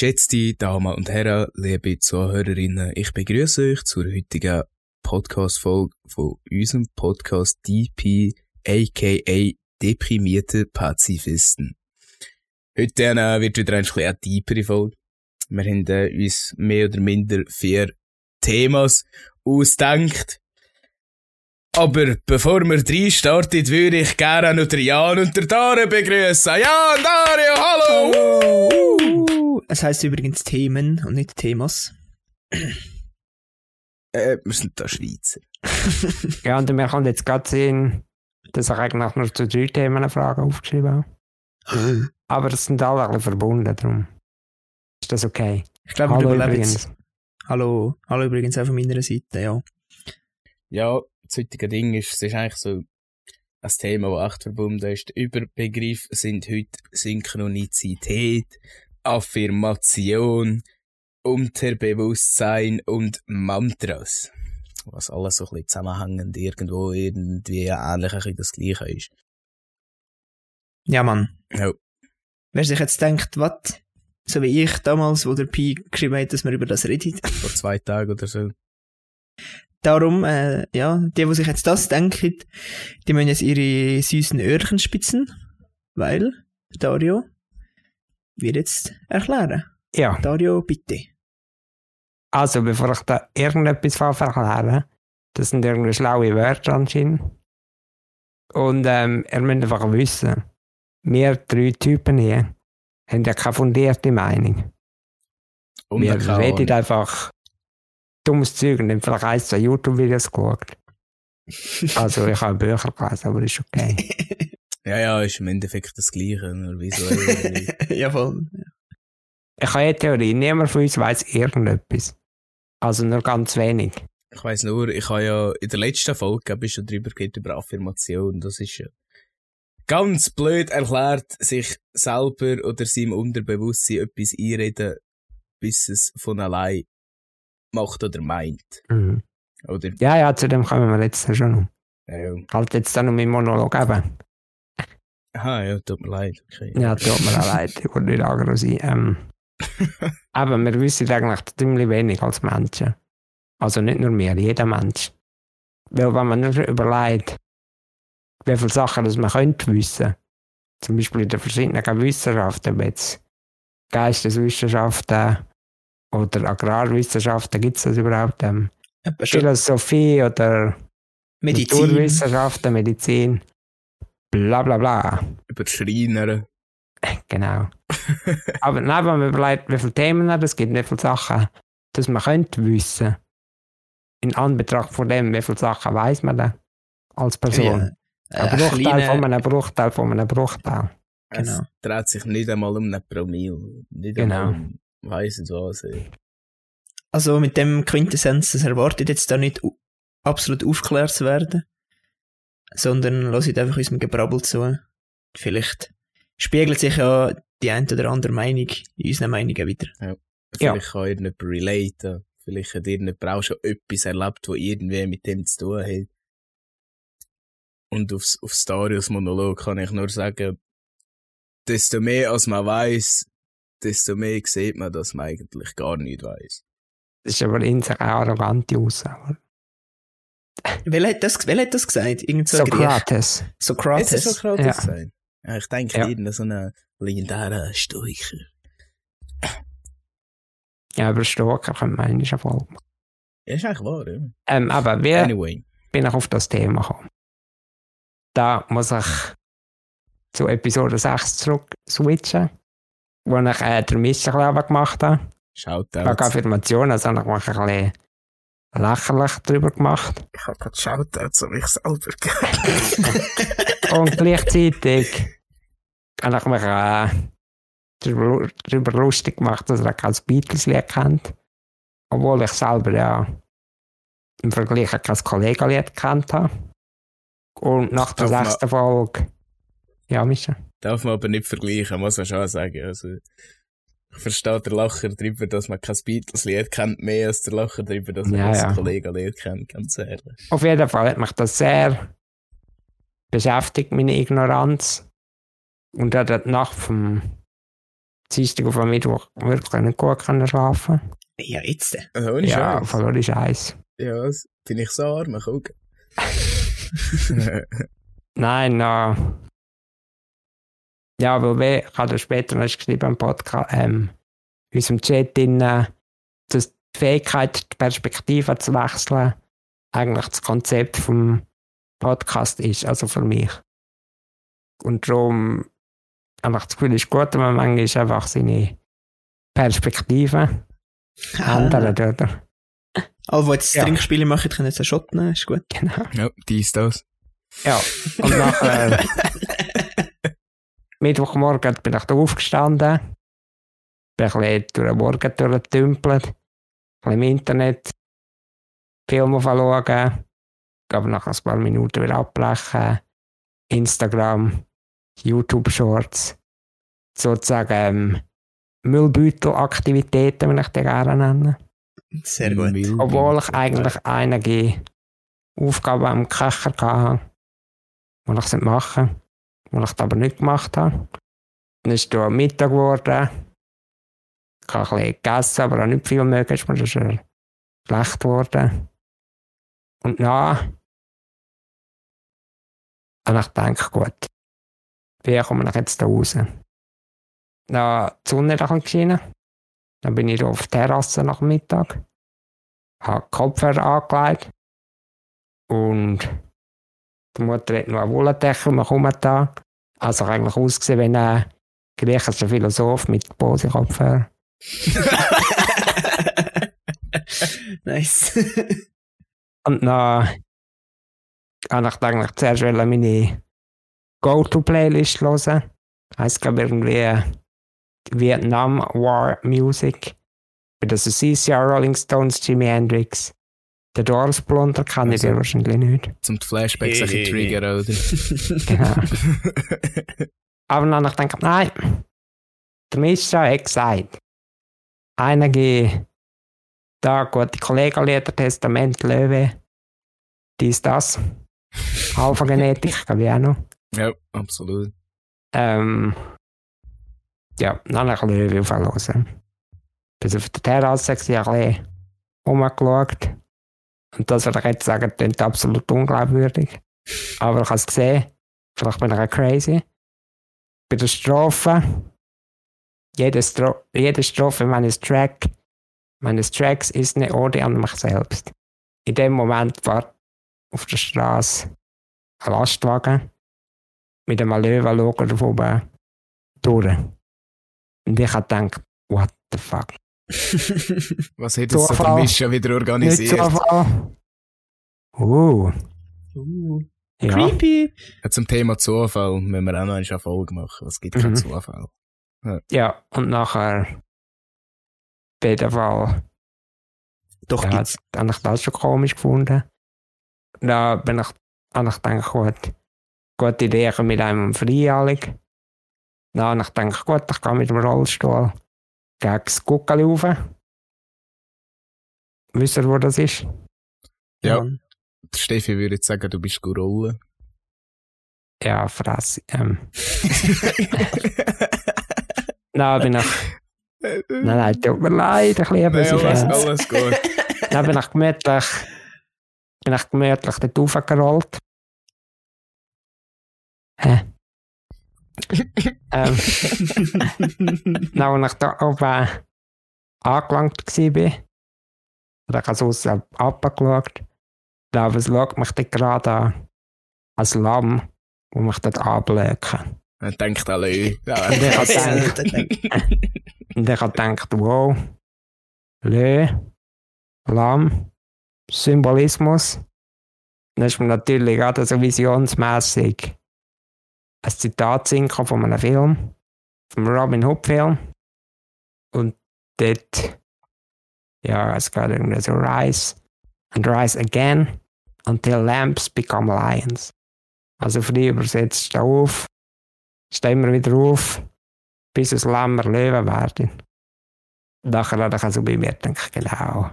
Geschätzte Damen und Herren, liebe Zuhörerinnen, ich begrüße euch zur heutigen Podcast-Folge von unserem Podcast DP, aka Deprimierte Pazifisten. Heute äh, wird wieder ein bisschen eine tiefere Folge. Wir haben äh, uns mehr oder minder vier Themas ausdenkt. Aber bevor wir drei starten, würde ich gerne noch den Jan und Dario begrüßen. Jan, Dario, hallo! Es heisst übrigens Themen und nicht Themas. Äh, wir sind da Schweizer. Ja, und mir kommt jetzt gerade sehen, dass ich eigentlich nur zu drei Themen eine Frage aufgeschrieben habe. Aber das sind alle ein bisschen verbunden, darum ist das okay. Ich glaube, wir Hallo überleben übrigens. jetzt. Hallo, hallo übrigens auch von meiner Seite, ja. Ja, das heutige Ding ist, es ist eigentlich so ein Thema, das echt verbunden ist. Die Überbegriffe sind heute Synchronizität, Affirmation, Unterbewusstsein und Mantras. Was alles so ein bisschen zusammenhängend irgendwo irgendwie ähnlich ein bisschen das Gleiche ist. Ja, Mann. Ja. Wer sich jetzt denkt, was? So wie ich damals, wo der Pi geschrieben hat, dass wir über das reden. Vor zwei Tagen oder so. Darum, äh, ja, die, die sich jetzt das denken, die müssen jetzt ihre süßen Öhrchen spitzen, weil Dario wird jetzt erklären. Ja, Dario, bitte. also bevor ich da irgendetwas verkläre, das sind irgendwie schlaue Wörter anscheinend. Und ähm, ihr müsst einfach wissen, wir drei Typen hier haben ja keine fundierte Meinung. Und wir reden einfach dummes Zeug und haben vielleicht ein, zwei YouTube-Videos geschaut. Also ich habe Bücher gelesen, aber ist okay. Ja, ja, ist im Endeffekt das Gleiche, nur visuell. ja, voll. Ich habe eine Theorie, niemand von uns weiß irgendetwas. Also nur ganz wenig. Ich weiss nur, ich habe ja in der letzten Folge ich schon drüber geredet, über Affirmation. Das ist ja ganz blöd erklärt, sich selber oder seinem Unterbewusstsein etwas einreden, bis es von allein macht oder meint. Mhm. Oder, Ja, ja, zu dem kommen wir jetzt schon noch. ja, ja. Halt jetzt dann noch meinen Monolog eben. Aha, ja, tut mir leid. Okay. Ja, tut mir auch leid, ich wollte nicht aggro sein. Ähm, aber wir wissen eigentlich ziemlich wenig als Menschen. Also nicht nur wir, jeder Mensch. Weil wenn man nur überlegt, wie viele Sachen das man könnte wissen, zum Beispiel in den verschiedenen Wissenschaften, ob jetzt Geisteswissenschaften oder Agrarwissenschaften, gibt es das überhaupt? Ähm, Philosophie oder Medizin. Naturwissenschaften, Medizin, bla bla bla. Über die Schreiner. Genau. Aber nein, wenn man überlegt, wie viele Themen es gibt, wie viele Sachen, dass man könnte wissen. In Anbetracht von dem, wie viele Sachen weiß man denn als Person. Ja, Ein äh, Bruchteil kleine- von einem Bruchteil von einem Bruchteil. Genau. Es dreht sich nicht einmal um einen Promille. Nicht Genau. einmal um, weiss nicht was. ey. Also mit dem Quintessenz, das erwartet jetzt da nicht absolut aufgeklärt zu werden, sondern lasst einfach unserem Gebrabbel zu. Vielleicht spiegelt sich ja die ein oder andere Meinung in unseren Meinungen wieder. Ja. Vielleicht kann irgendjemand relaten. Vielleicht hat irgendjemand auch schon etwas erlebt, wo irgendwie mit dem zu tun hat. Und aufs, aufs Darius Monolog kann ich nur sagen, desto mehr als man weiß, desto mehr sieht man, dass man eigentlich gar nicht weiß. Das ist aber in sich eine arrogante Aussage. Wer hat das, wer hat das gesagt? Irgend so ein Griech? Sokrates. Sokrates. Jetzt ist Sokrates Ja. sein. Ja, ich denke, Ja. irgendein so ein legendärer Stoiker. Ja, über Stoker könnte man eigentlich eine Folge machen. Ja, ist eigentlich wahr, ja. Ähm, aber wie Anyway. bin ich auf das Thema gekommen? Da muss ich zu Episode 6 zurück switchen, wo ich äh, den Misserleben gemacht habe. Schaut Wegen out. Affirmation, also ich mich ein bisschen lächerlich darüber gemacht. Ich habe gerade Shoutouts an mich selber gegeben. Und gleichzeitig habe ich mich äh, darüber, lustig gemacht, dass er kein Beatles-Lied kennt. Obwohl ich selber ja im Vergleich kein Kollegenlied kennt habe. Und nach der sechsten Folge. Ja, Mischa. Darf man aber nicht vergleichen, muss man schon sagen. Also, ich verstehe den Lacher darüber, dass man kein Beatles-Lied kennt, mehr als der Lacher darüber, dass man Ja, kein ja. Kollegen-Lied kennt, ganz ehrlich. Auf jeden Fall hat mich das sehr beschäftigt, meine Ignoranz. Und dann die Nacht vom Dienstag auf am Mittwoch wirklich nicht gut können schlafen. Ja, jetzt. Also ohne Ja, Scheiß. voll ohne Scheiß. Ja, das bin ich so arm, guck. Nein, na. Ja, weil wir, ich habe später noch geschrieben im Podcast, ähm, in unserem Chat drin, dass die Fähigkeit, die Perspektive zu wechseln, eigentlich das Konzept vom Podcast ist, also für mich. Und darum ich das Gefühl, es ist gut, wenn man manchmal einfach seine Perspektive ändert, oder? Die jetzt Ja. Trinkspiele machen, können jetzt einen Shot nehmen, ist gut. Genau. ja, dies, das. Ja, und nachher, Mittwochmorgen bin ich da aufgestanden, bin ein bisschen durch den Morgen durchgetümpelt, ein bisschen im Internet Filme schauen, aber nach ein paar Minuten wieder abbrechen, Instagram, YouTube-Shorts, sozusagen ähm, Müllbeutelaktivitäten, wenn ich die gerne nenne. Sehr gut. Obwohl ich eigentlich einige Aufgaben am Köcher hatte, die ich machen. sollte, die ich aber nicht gemacht habe. Dann ist es Mittag geworden. Ich habe ein bisschen gegessen, aber auch nicht viel mögen, ist mir schon schlecht geworden. Und dann habe ich gedacht, gut, wie komme ich jetzt da raus? Dann die Sonne ein bisschen geschienen. Dann bin ich auf der Terrasse nach Mittag, habe Kopfhörer angelegt und die Mutter hat noch eine Wolldecke bekommen da. Also eigentlich ausgesehen wie ein griechischer Philosoph mit Bose-Kopfhörer. nice. Und dann habe ich eigentlich zuerst meine Go-To-Playlist hören. Heißt, glaube irgendwie Vietnam War Music. Das ist CCR, Rolling Stones, Jimi Hendrix. Der Doors Blunder kann ich Also. dir wahrscheinlich nicht. Zum die Flashbacks ein bisschen triggern, oder? Genau. Aber dann habe ich gedacht, nein, der Mischa hat gesagt, einige da gute Kollegenlieder, Testament, Löwe, dies, das, Alpha-Genetik, glaube ich auch noch. ja, absolut. Ähm, ja, dann habe ich ein bisschen Löwe aufhören. Bis auf der Terrasse war ich ein bisschen rumgeschaut. Und das würde ich jetzt sagen, klingt absolut unglaubwürdig. Aber ich habe es gesehen. Vielleicht bin ich auch crazy. Bei der Strophe, jede, Stro jede Strophe meines Track, meines Tracks ist eine Ode an mich selbst. In dem Moment war auf der Straße ein Lastwagen mit einem Löwenlogo oben durch. Und ich habe gedacht, what the fuck? Was hat jetzt so der Zufall. Mischa wieder organisiert? Zufall. Uh, Uh, ja. Creepy. Ja, zum Thema Zufall müssen wir auch noch eine Folge machen. Es gibt Mhm. keinen Zufall. Ja, und nachher Fall Doch, ja, gibt's. habe ich das schon komisch gefunden. Da bin ich, habe ich gedacht, gut, gute Idee mit einem Freihallig. Dann habe ich gedacht, gut, ich gehe mit dem Rollstuhl gegen das Guckeli rauf. Wisst ihr, wo das ist? Ja. Der Steffi würde jetzt sagen, du bist gut rollen. Ja, Fresse. Ähm, dann bin ich, nein, nein, tut mir leid, ich liebe Nein, sie alles, alles gut. Dann bin ich gemütlich, bin ich gemütlich dort raufgerollt. Hä? Ähm, dann, als ich da oben angelangt war, habe ich also aussen abgeschaut. Da aber es schaut mich dort gerade an, als Lamm, wo mich dort anblöken. Er denkt alle. Ja, Und ich habe gedacht, und ich habe gedacht, wow, Lö, Lamm, Symbolismus. Dann ist mir natürlich gerade so visionsmässig ein Zitat sinken von einem Film, vom Robin Hood Film. Und dort, ja, es geht irgendwie so Rise and Rise again until lamps become lions. Also frei übersetzt, steh auf, steh immer wieder auf, bis es Lämmer Löwen werden. Nachher habe ich also bei mir gedacht, genau.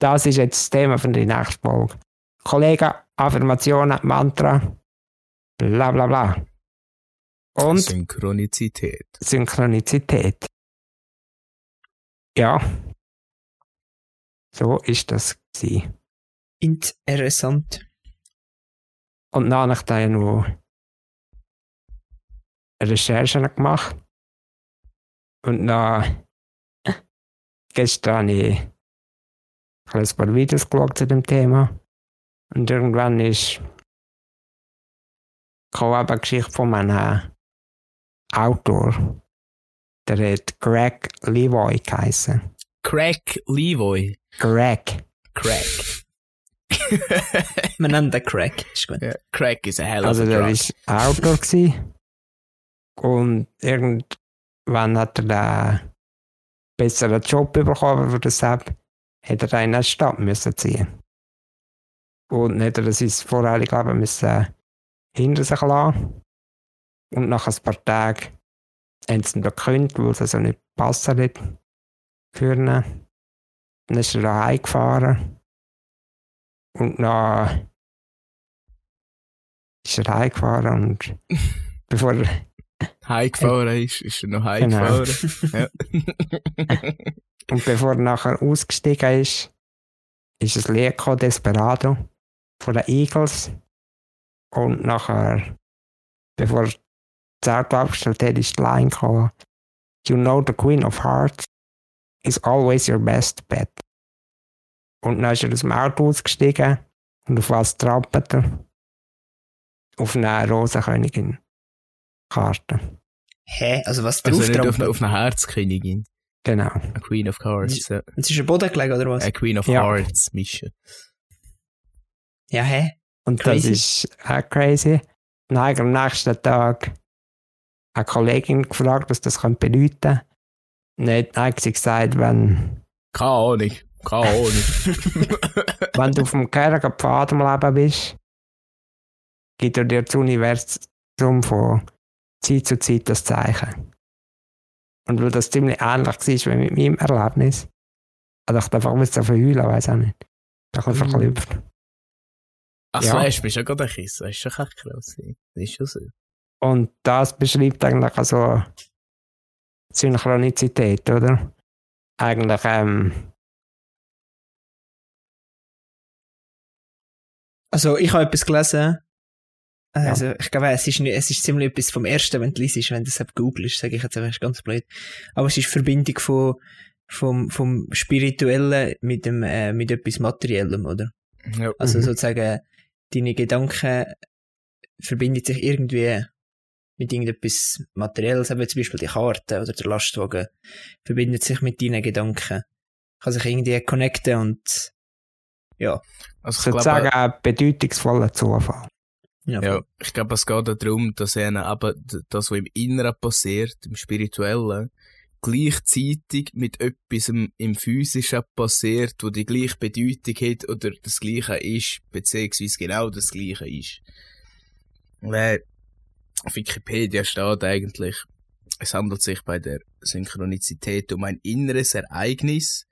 Das ist jetzt das Thema von der nächsten Folge. Kollegen, Affirmationen, Mantra, bla bla bla. Und Synchronizität. Synchronizität. Ja. So ist das gewesen. Interessant. Und dann habe ich dann noch Recherchen gemacht. Und dann gestern habe ich ein paar Videos geschaut zu dem Thema. Und irgendwann ist kam eben eine Geschichte von einem Autor. Der hat Greg Levoy geheißen. Crack Levoy. Greg. Crack. Wir nennen den Crack. Ist gut. ja, Crack is a hell of Also der ist Autor gewesen. Und irgendwann hat er den besseren Job bekommen für das App, hat er dann in eine Stadt müssen ziehen. Und dann hat er sein vorheriges Leben müssen hinter sich lassen. Und nach ein paar Tagen haben sie ihn gekündigt, weil es also nicht gepasst hat für ihn. Dann ist er da heimgefahren. Und dann ist er heimgefahren und bevor er Heimgefahren ist, ist er noch Genau. heimgefahren. ja. Und bevor er nachher ausgestiegen ist, ist es Lied gekommen, Desperado von den Eagles. Und nachher, bevor er das Auto abgestellt hat, ist die Line gekommen. You know the Queen of Hearts is always your best bet. Und dann ist er aus dem Auto ausgestiegen und auf was trappelt er? Auf eine Rosenkönigin-Karte. Hä? Also was Also drauf nicht auf, trampelt? auf eine Herzkönigin. Genau. A Queen of Hearts. ja. Es ist ein Boden gelegen, oder was? A Queen of Ja. Hearts mischen. Ja, hä? Und Crazy. das ist auch crazy. Habe ich am nächsten Tag eine Kollegin gefragt, was das bedeuten könnte. Dann hat sie gesagt, wenn, Keine Ahnung. Keine Ahnung. wenn du auf dem gehörigen Pfad am Leben bist, gibt er dir das Universum von Zeit zu Zeit das Zeichen. Und weil das ziemlich ähnlich war wie mit meinem Erlebnis, also ich einfach müssen verheulen, weiß auch nicht. Da kann Mhm. Verklüpft. Ach, Ja. so hast du bist ja gerade ein Kissen. Das ist schon echt krass. Das ist schon so. Und das beschreibt eigentlich also Synchronizität, oder? Eigentlich, ähm, Also ich habe etwas gelesen. Also ich glaube, es ist, nicht, es ist ziemlich etwas vom Ersten, wenn du liest, wenn du es googelst, sage ich jetzt einfach, ist ganz blöd. Aber es ist die Verbindung von, vom, vom Spirituellen mit, dem, äh, mit etwas Materiellem, oder? Ja. Also Mhm. sozusagen, deine Gedanken verbinden sich irgendwie mit irgendetwas Materielles, eben zum Beispiel die Karte oder der Lastwagen, verbindet sich mit deinen Gedanken. Kann sich irgendwie connecten und ja. Also ich sozusagen glaube, ein bedeutungsvoller Zufall. Ja, ja, ich glaube, es geht darum, dass d- das, was im Inneren passiert, im Spirituellen, gleichzeitig mit etwas im, Physischen passiert, wo die gleiche Bedeutung hat oder das Gleiche ist, beziehungsweise genau das Gleiche ist. Und, äh, auf Wikipedia steht eigentlich, es handelt sich bei der Synchronizität um ein inneres Ereignis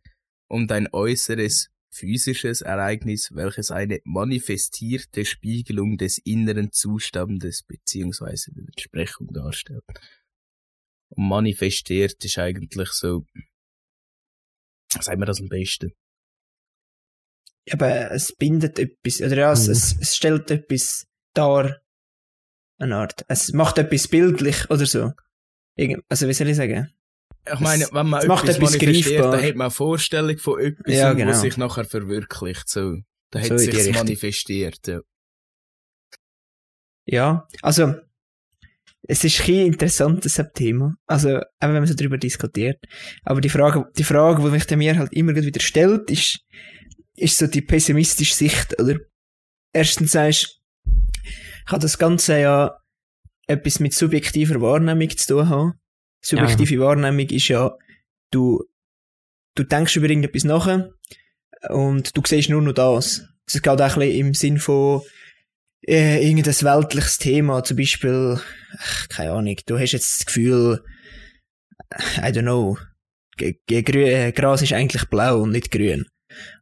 und ein äußeres physisches Ereignis, welches eine manifestierte Spiegelung des inneren Zustandes beziehungsweise der Entsprechung darstellt. Und manifestiert ist eigentlich so, sagen wir das am besten. aber es bindet etwas, oder ja, es, Mhm. es, es stellt etwas dar, eine Art. Es macht etwas bildlich oder so. Irgend, also wie soll ich sagen? Ich meine, Es- wenn man es macht etwas etwas manifestiert, greifbar. dann hat man eine Vorstellung von etwas, Ja, genau. was sich nachher verwirklicht. So. Da So hat in sich manifestiert. Ja. Ja, also es ist ein interessantes Thema. Also, eben wenn man so darüber diskutiert. Aber die Frage, die Frage, die mich mir halt immer wieder stellt, ist, ist so die pessimistische Sicht, oder? Erstens sagst kann das Ganze ja etwas mit subjektiver Wahrnehmung zu tun haben. Subjektive Wahrnehmung ist ja, du, du denkst über irgendetwas nach und du siehst nur noch das. Das geht auch ein bisschen im Sinn von, äh, irgendein weltliches Thema, zum Beispiel, ach, keine Ahnung, du hast jetzt das Gefühl, I don't know, G G grü äh, Gras ist eigentlich blau und nicht grün.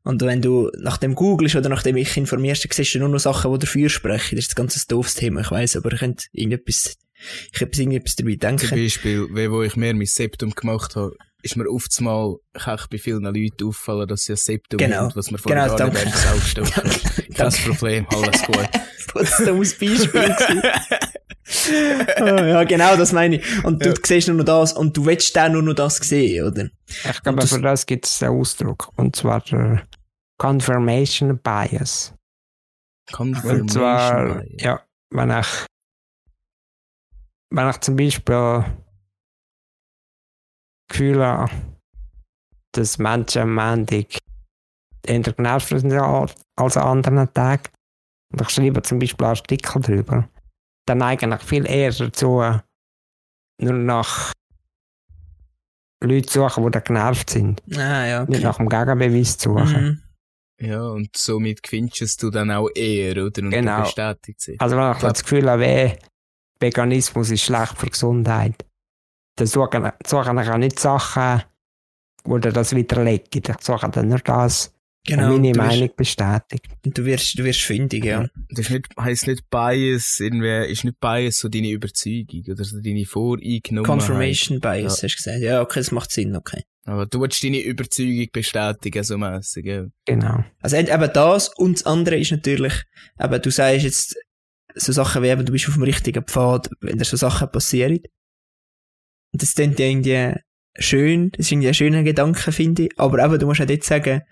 Und wenn du nach dem googelst oder nach dem ich informierst, dann siehst du nur noch Sachen, die dafür sprechen. Das ist ein ganz doofes Thema, ich weiss, aber ihr könnt irgendetwas ich etwas, irgendetwas dabei denke. Zum Beispiel, wo ich mir mein Septum gemacht habe, ist mir oft mal, kann ich bei vielen Leuten auffallen, dass sie ein Septum Genau. haben, was mir vorher Genau, gar nicht danke. erstes aufgestellt hat. Kein Problem, alles gut. Potsdamus Beispiel. gewesen. Ah, ja, genau, das meine ich. Und du Ja. siehst nur noch das und du willst dann nur noch das sehen, oder? Ich glaube, das- für das gibt es einen Ausdruck. Und zwar der Confirmation Bias. Und Confirmation zwar, Bias. ja, wenn ich, wenn ich zum Beispiel Gefühl habe, dass Menschen am Montag eher genervt sind als als an anderen Tagen, und ich schreibe zum Beispiel Artikel darüber, dann eigentlich viel eher dazu, nur nach Leuten zu suchen, die dann genervt sind. Ah, ja. Nicht Okay. nach dem Gegenbeweis zu suchen. Mhm. Ja, und somit findest du dann auch eher, oder? Und Genau. bestätigt. Also wenn ich das Gefühl habe, weh, Veganismus ist schlecht für die Gesundheit, dann suche ich, suche ich auch nicht Sachen, wo dir das widerlegen. Ich suche dann nur das, Genau. meine du, Meinung wirst, bestätigt. du, wirst, du wirst fündig, ja. Das ist nicht, heisst nicht Bias, irgendwie, ist nicht Bias so deine Überzeugung, oder so deine Voreingenommenheit. Confirmation Bias, hast du gesagt. Ja, okay, das macht Sinn, okay. Aber du willst deine Überzeugung bestätigen, so mässig, ja. Genau. Also eben das und das andere ist natürlich, eben, du sagst jetzt so Sachen wie eben, du bist auf dem richtigen Pfad, wenn dir so Sachen passieren. Und das klingt ja irgendwie schön, das ist irgendwie ein schöner Gedanke, finde ich. Aber eben, du musst auch dort sagen,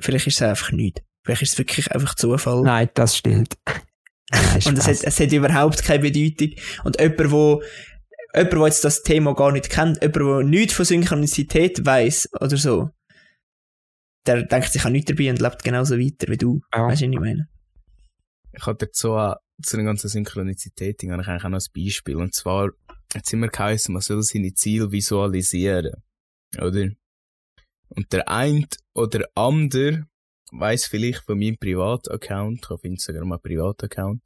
vielleicht ist es einfach nichts. Vielleicht ist es wirklich einfach Zufall. Nein, das stimmt. Nein, Und es hat, es hat überhaupt keine Bedeutung. Und jemand, wo, jemand, der jetzt das Thema gar nicht kennt, jemand, der nichts von Synchronizität weiss, oder so, der denkt sich auch nichts dabei und lebt genauso weiter wie du. Ja. Weißt du, was ich meine? Ich hatte dazu zu der ganzen Synchronizität, habe ich eigentlich auch noch ein Beispiel. Und zwar, jetzt immer geheißen, man soll seine Ziele visualisieren. Oder? Und der eine oder andere weiss vielleicht von meinem Privataccount, ich habe auf Instagram einen Privataccount,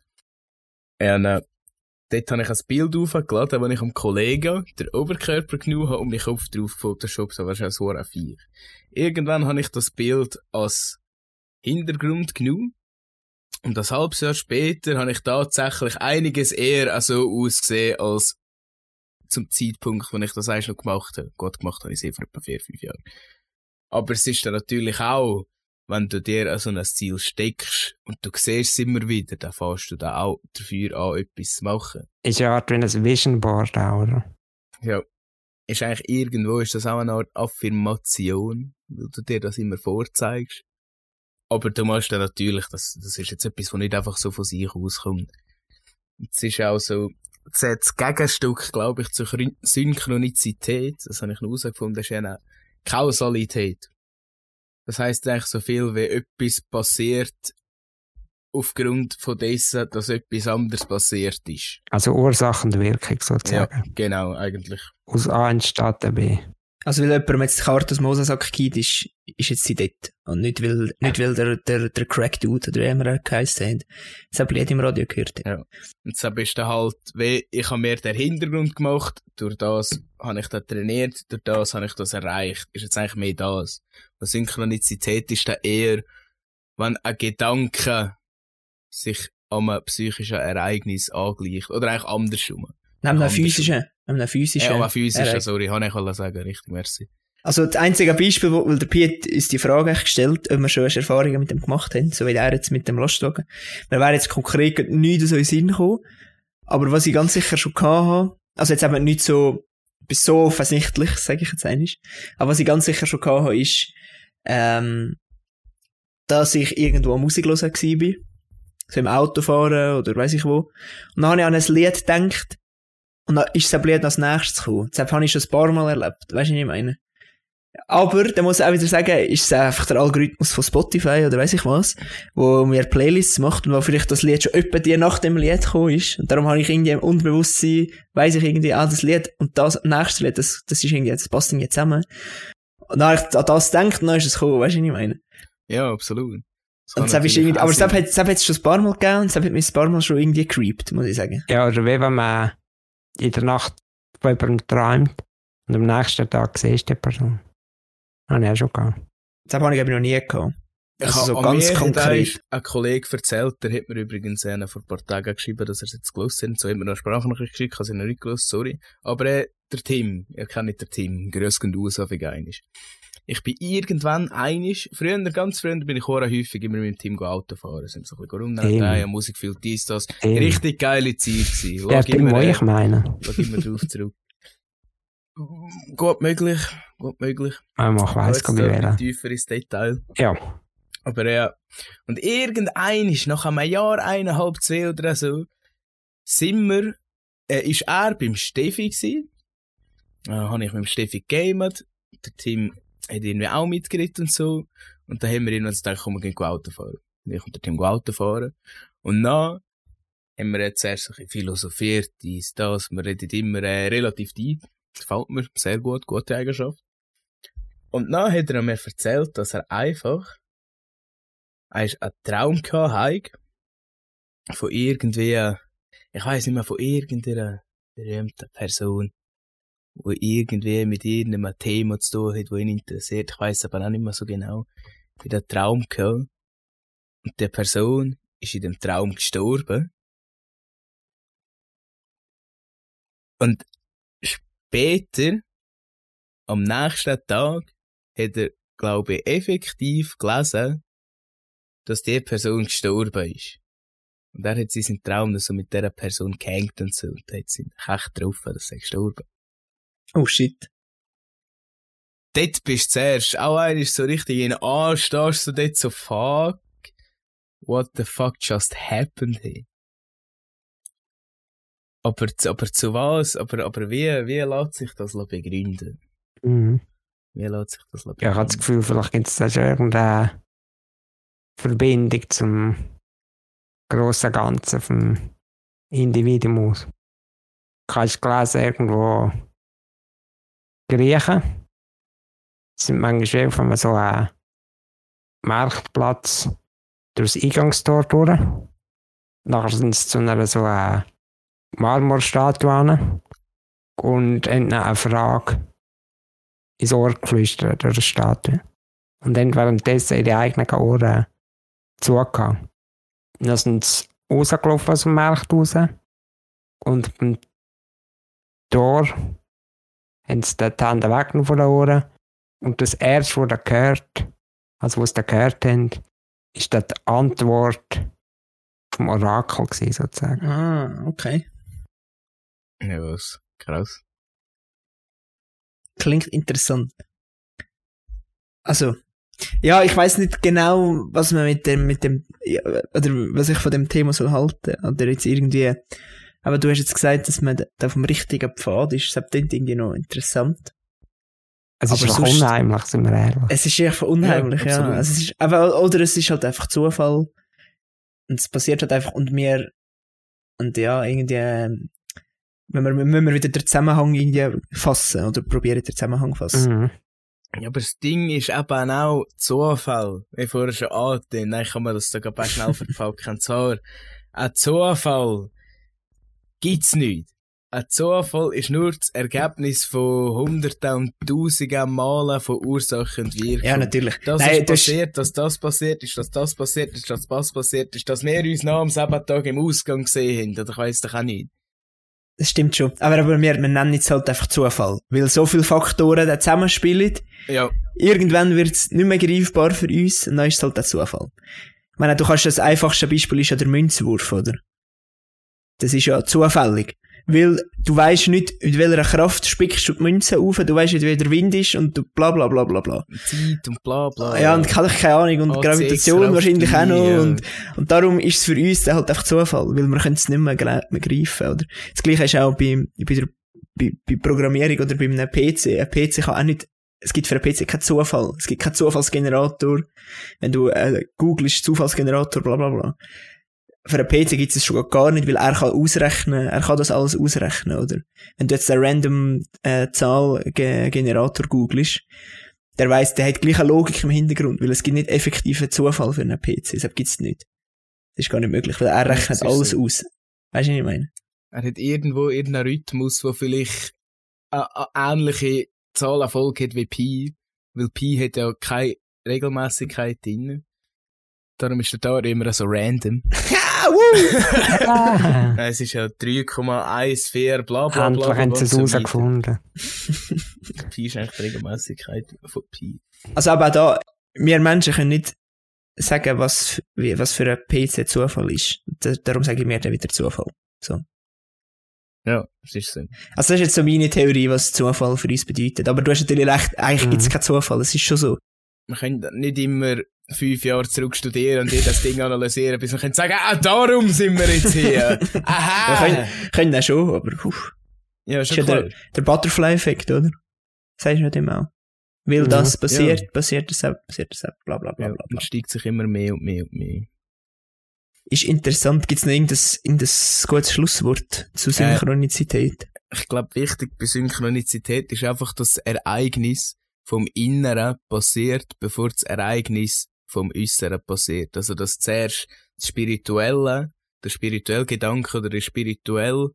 und, äh, dort habe ich ein Bild aufgeladen, wo ich einem Kollegen den Oberkörper genommen habe und meinen Kopf drauf gefotoshoppt habe, das ist ein Vier. Irgendwann habe ich das Bild als Hintergrund genommen und ein halbes Jahr später habe ich tatsächlich einiges eher so ausgesehen als zum Zeitpunkt, wo ich das eigentlich noch gemacht habe. Gott, gemacht habe ich es vor etwa vier, fünf Jahren. Aber es ist dann natürlich auch, wenn du dir an so ein Ziel steckst und du siehst es immer wieder, dann fährst du dann auch dafür an, etwas zu machen. Ist eine Art wie ein Vision Board auch, oder? Ja. Ist eigentlich irgendwo, ist das auch eine Art Affirmation, weil du dir das immer vorzeigst. Aber du musst dann natürlich, das, das ist jetzt etwas, was nicht einfach so von sich auskommt. Es ist auch so, das Gegenstück, glaube ich, zur Chron- Synchronizität, das habe ich noch herausgefunden, ist ja eine Kausalität. Das heisst eigentlich so viel, wie etwas passiert aufgrund von dessen, dass etwas anderes passiert ist. Also Ursache und Wirkung sozusagen. Genau, eigentlich. Aus A entsteht B. Also, weil jemand jetzt die Karte aus Mosasack gibt, ist, ist jetzt sie dort. Und nicht, weil, nicht, weil der, der, der Crack Dude, oder wie immer er geheißen hat, das habe ich im Radio gehört. Ja. Und so bist du halt, wie, ich habe mir den Hintergrund gemacht, durch das habe ich das trainiert, durch das habe ich das erreicht. Ist jetzt eigentlich mehr das. Und Synchronizität ist dann eher, wenn ein Gedanke sich an einem psychischen Ereignis angleicht. Oder eigentlich andersrum. Neben einem physischen, einem physischen. Ja, aber physisch, Ereignis. sorry, habe ich sagen, richtig, merci. Also, das einzige Beispiel, wo, weil der Piet ist die Frage gestellt, ob wir schon Erfahrungen mit dem gemacht haben, so wie er jetzt mit dem Lastwagen. Mir wäre jetzt konkret nichts so in den Sinn gekommen. Aber was ich ganz sicher schon gehabt habe, also jetzt eben nicht so, bis so offensichtlich, sage ich jetzt eigentlich. Aber was ich ganz sicher schon gehabt habe, ist, ähm, dass ich irgendwo Musik hören war. So im Auto fahren oder weiss ich wo. Und dann habe ich an ein Lied gedacht. Und dann ist das Lied als nächstes gekommen. Deshalb habe ich schon ein paar Mal erlebt. Weißt du, was ich meine? Aber, da muss ich auch wieder sagen, ist es einfach der Algorithmus von Spotify oder weiss ich was, wo mir Playlists macht und wo vielleicht das Lied schon etwa die nach dem Lied gekommen ist. Und darum habe ich irgendwie im Unbewusstsein, weiss ich irgendwie, ah, das Lied und das nächste Lied, das, das ist irgendwie, das passt irgendwie zusammen. Und dann habe ich an das gedacht, und dann ist es gekommen, weißt du, was ich meine? Ja, absolut. Das Und Sepp ist irgendwie, aber sein. hat, es schon ein paar Mal gegeben und Sepp hat mich ein paar Mal schon irgendwie creeped, muss ich sagen. Ja, oder wie wenn man in der Nacht von jemandem träumt und am nächsten Tag siehst du die Person. Habe ich auch schon gehabt. Das habe ich eben noch nie gehabt. Ich Also so habe ganz mir konkret. hat Ein Kollege erzählt, der hat mir übrigens äh, vor ein paar Tagen geschrieben, dass er es jetzt gelöst hat. So hat mir noch eine Sprachnachricht geschickt, ich habe sie noch nicht gelöst, sorry. Aber äh, der Tim, ihr kennt nicht den Tim, grüß gehen aus auf einisch. Ich bin irgendwann einisch, früher, ganz früher bin ich auch häufig immer mit dem Team Auto fahren, sind so ein bisschen ja, Musik viel dies, das. Tim. Richtig geile Zeit gewesen. Ja, Tim, immer, wo äh, ich meine. schau immer drauf zurück. Gut möglich, gut möglich. Ah, Ich weiss Jetzt gar nicht nicht tiefer ins Detail. Ja. Aber ja. Und irgendein ist nach einem Jahr, eineinhalb, zwei oder so, sind wir, äh, ist er beim Steffi gsi. Äh, habe ich mit dem Steffi gegamet. Der Tim hat irgendwie auch mitgeritten und so. Und dann haben wir irgendwann gedacht, komm, wir gehen Auto fahren. Und ich und der Tim Auto fahren. Und dann haben wir jetzt erst ein bisschen philosophiert, dies, das. Wir reden immer äh, relativ deep. Gefällt mir sehr gut, gute Eigenschaft. Und dann hat er mir erzählt, dass er einfach er ist einen Traum Heik, von irgendwie, ich weiß nicht mehr, von irgendeiner berühmten Person, wo irgendwie mit irgendeinem Thema zu tun hat, wo ihn interessiert. Ich weiß aber auch nicht mehr so genau, wie der Traum gehabt. Und die Person ist in dem Traum gestorben. Und später, am nächsten Tag, hat er, glaube ich, effektiv gelesen, dass die Person gestorben ist. Und er hat seinen Traum so mit dieser Person gehängt und so. Und hat sie ihn echt getroffen, dass er gestorben Oh shit. Dort bist du zuerst, auch einer ist so richtig in den Arsch, stehst du dort so, fuck, what the fuck just happened here? Aber, zu- aber zu was? Aber, aber wie, wie lässt sich das begründen? Mhm. Wie lässt sich das Ja, begründen? ich habe das Gefühl, vielleicht gibt es da schon irgendeine Verbindung zum grossen Ganzen vom Individuum. Ich habe gelesen, irgendwo Griechen sind manchmal auf einem so einen Marktplatz durchs Eingangstor durch. Nachher sind sie zu einer so einer Marmorstatue hin und haben eine Frage ins Ohr geflüstert durch die Statue. Und dann währenddessen ihre eigenen Ohren zugehauen. Dann sind sie rausgelaufen aus dem Markt raus. Und beim Tor haben sie dort die Hände weggenommen von den Ohren. Und das erste, was sie gehört, also was sie gehört haben, ist dann die Antwort vom Orakel gewesen, sozusagen. Ah, okay. Ja, was? Krass. Klingt interessant. Also, ja, ich weiß nicht genau, was man mit dem, mit dem, ja, oder was ich von dem Thema soll halten. Oder jetzt irgendwie, aber du hast jetzt gesagt, dass man da auf dem richtigen Pfad ist. Das klingt irgendwie noch interessant. Es ist sonst- unheimlich, sind wir ehrlich. Es ist einfach unheimlich, Ja, ja. Also es ist, aber, oder es ist halt einfach Zufall. Und es passiert halt einfach, und wir, und ja, irgendwie, ähm, wenn wir, wenn wir wieder den Zusammenhang irgendwie fassen, oder probieren den Zusammenhang fassen. Mhm. Ja, aber das Ding ist eben auch Zufall. Wie vorher schon angetönt, dann kann man das da ganz schnell verpacken. Zwar, ein Zufall gibt's nicht. Ein Zufall ist nur das Ergebnis von hunderten und tausenden Malen von Ursache und Wirkung. Ja, natürlich. Das Nein, ist das passiert, dass das passiert ist, dass das passiert ist, dass das passiert ist, dass wir uns nach dem Sabbatag im Ausgang gesehen haben. Oder ich weiss doch auch nicht. Das stimmt schon. Aber, aber wir, wir nennen es halt einfach Zufall. Weil so viele Faktoren da zusammenspielen, Ja, irgendwann wird es nicht mehr greifbar für uns, und dann ist es halt der Zufall. Ich meine, du kannst das einfachste Beispiel ist ja der Münzwurf, oder? Das ist ja zufällig. Weil du weißt nicht, mit welcher Kraft spickst du die Münze auf, du weißt nicht, wie der Wind ist und du bla bla bla bla bla. Zeit und bla bla. Ja, und kann ich keine Ahnung, und ACX Gravitation wahrscheinlich auch noch, ja. und, und darum ist es für uns dann halt einfach Zufall, weil wir können es nicht mehr, mehr greifen, oder? Das gleiche ist auch bei, bei der, bei, bei Programmierung oder bei einem PC. Ein PC kann auch nicht, es gibt für einen PC keinen Zufall. Es gibt keinen Zufallsgenerator. Wenn du, äh, googelst Zufallsgenerator, bla, bla, bla. Für einen PC gibt es schon gar nicht, weil er kann ausrechnen, er kann das alles ausrechnen, oder? Wenn du jetzt einen random, äh, Zahlgenerator googelst, der weiss, der hat gleich eine Logik im Hintergrund, weil es gibt nicht effektiven Zufall für einen PC, das gibt's nicht. Das ist gar nicht möglich, weil er Ja, rechnet das alles so. aus. Weißt du, was ich meine? Er hat irgendwo irgendeinen Rhythmus, der vielleicht eine, eine ähnliche Zahlerfolg hat wie Pi. Weil Pi hat ja keine Regelmäßigkeit drin. Darum ist der Dauer immer so random. Ah, es ist ja 3,14 bla bla bla. Endlich bla, haben sie es so herausgefunden. Pi ist eigentlich die Regelmäßigkeit von Pi. Also aber da, wir Menschen können nicht sagen, was, wie, was für ein PC Zufall ist. Da, darum sage ich mir dann wieder Zufall. Ja, das ist so. Also das ist jetzt so meine Theorie, was Zufall für uns bedeutet. Aber du hast natürlich recht, eigentlich Mhm. gibt es keinen Zufall, es ist schon so. Man kann nicht immer fünf Jahre zurück studieren und jedes Ding analysieren, bis man kann sagen, ah, darum sind wir jetzt hier. Ja, Aha! können, können auch schon, aber puh, Ja, ist schon ja klar. der, der Butterfly-Effekt, oder? Sagst du nicht immer auch. Weil Mhm. das passiert, passiert das, auch, passiert das, auch, bla bla bla Ja, bla. man bla. steigt sich immer mehr und mehr und mehr. Ist interessant, gibt es noch irgendein, irgendein gutes Schlusswort zu Synchronizität? Ich glaube, wichtig bei Synchronizität ist einfach, das Ereignis vom Inneren passiert, bevor das Ereignis vom Äußeren passiert. Also, dass zuerst das Spirituelle, der spirituelle Gedanke oder die spirituelle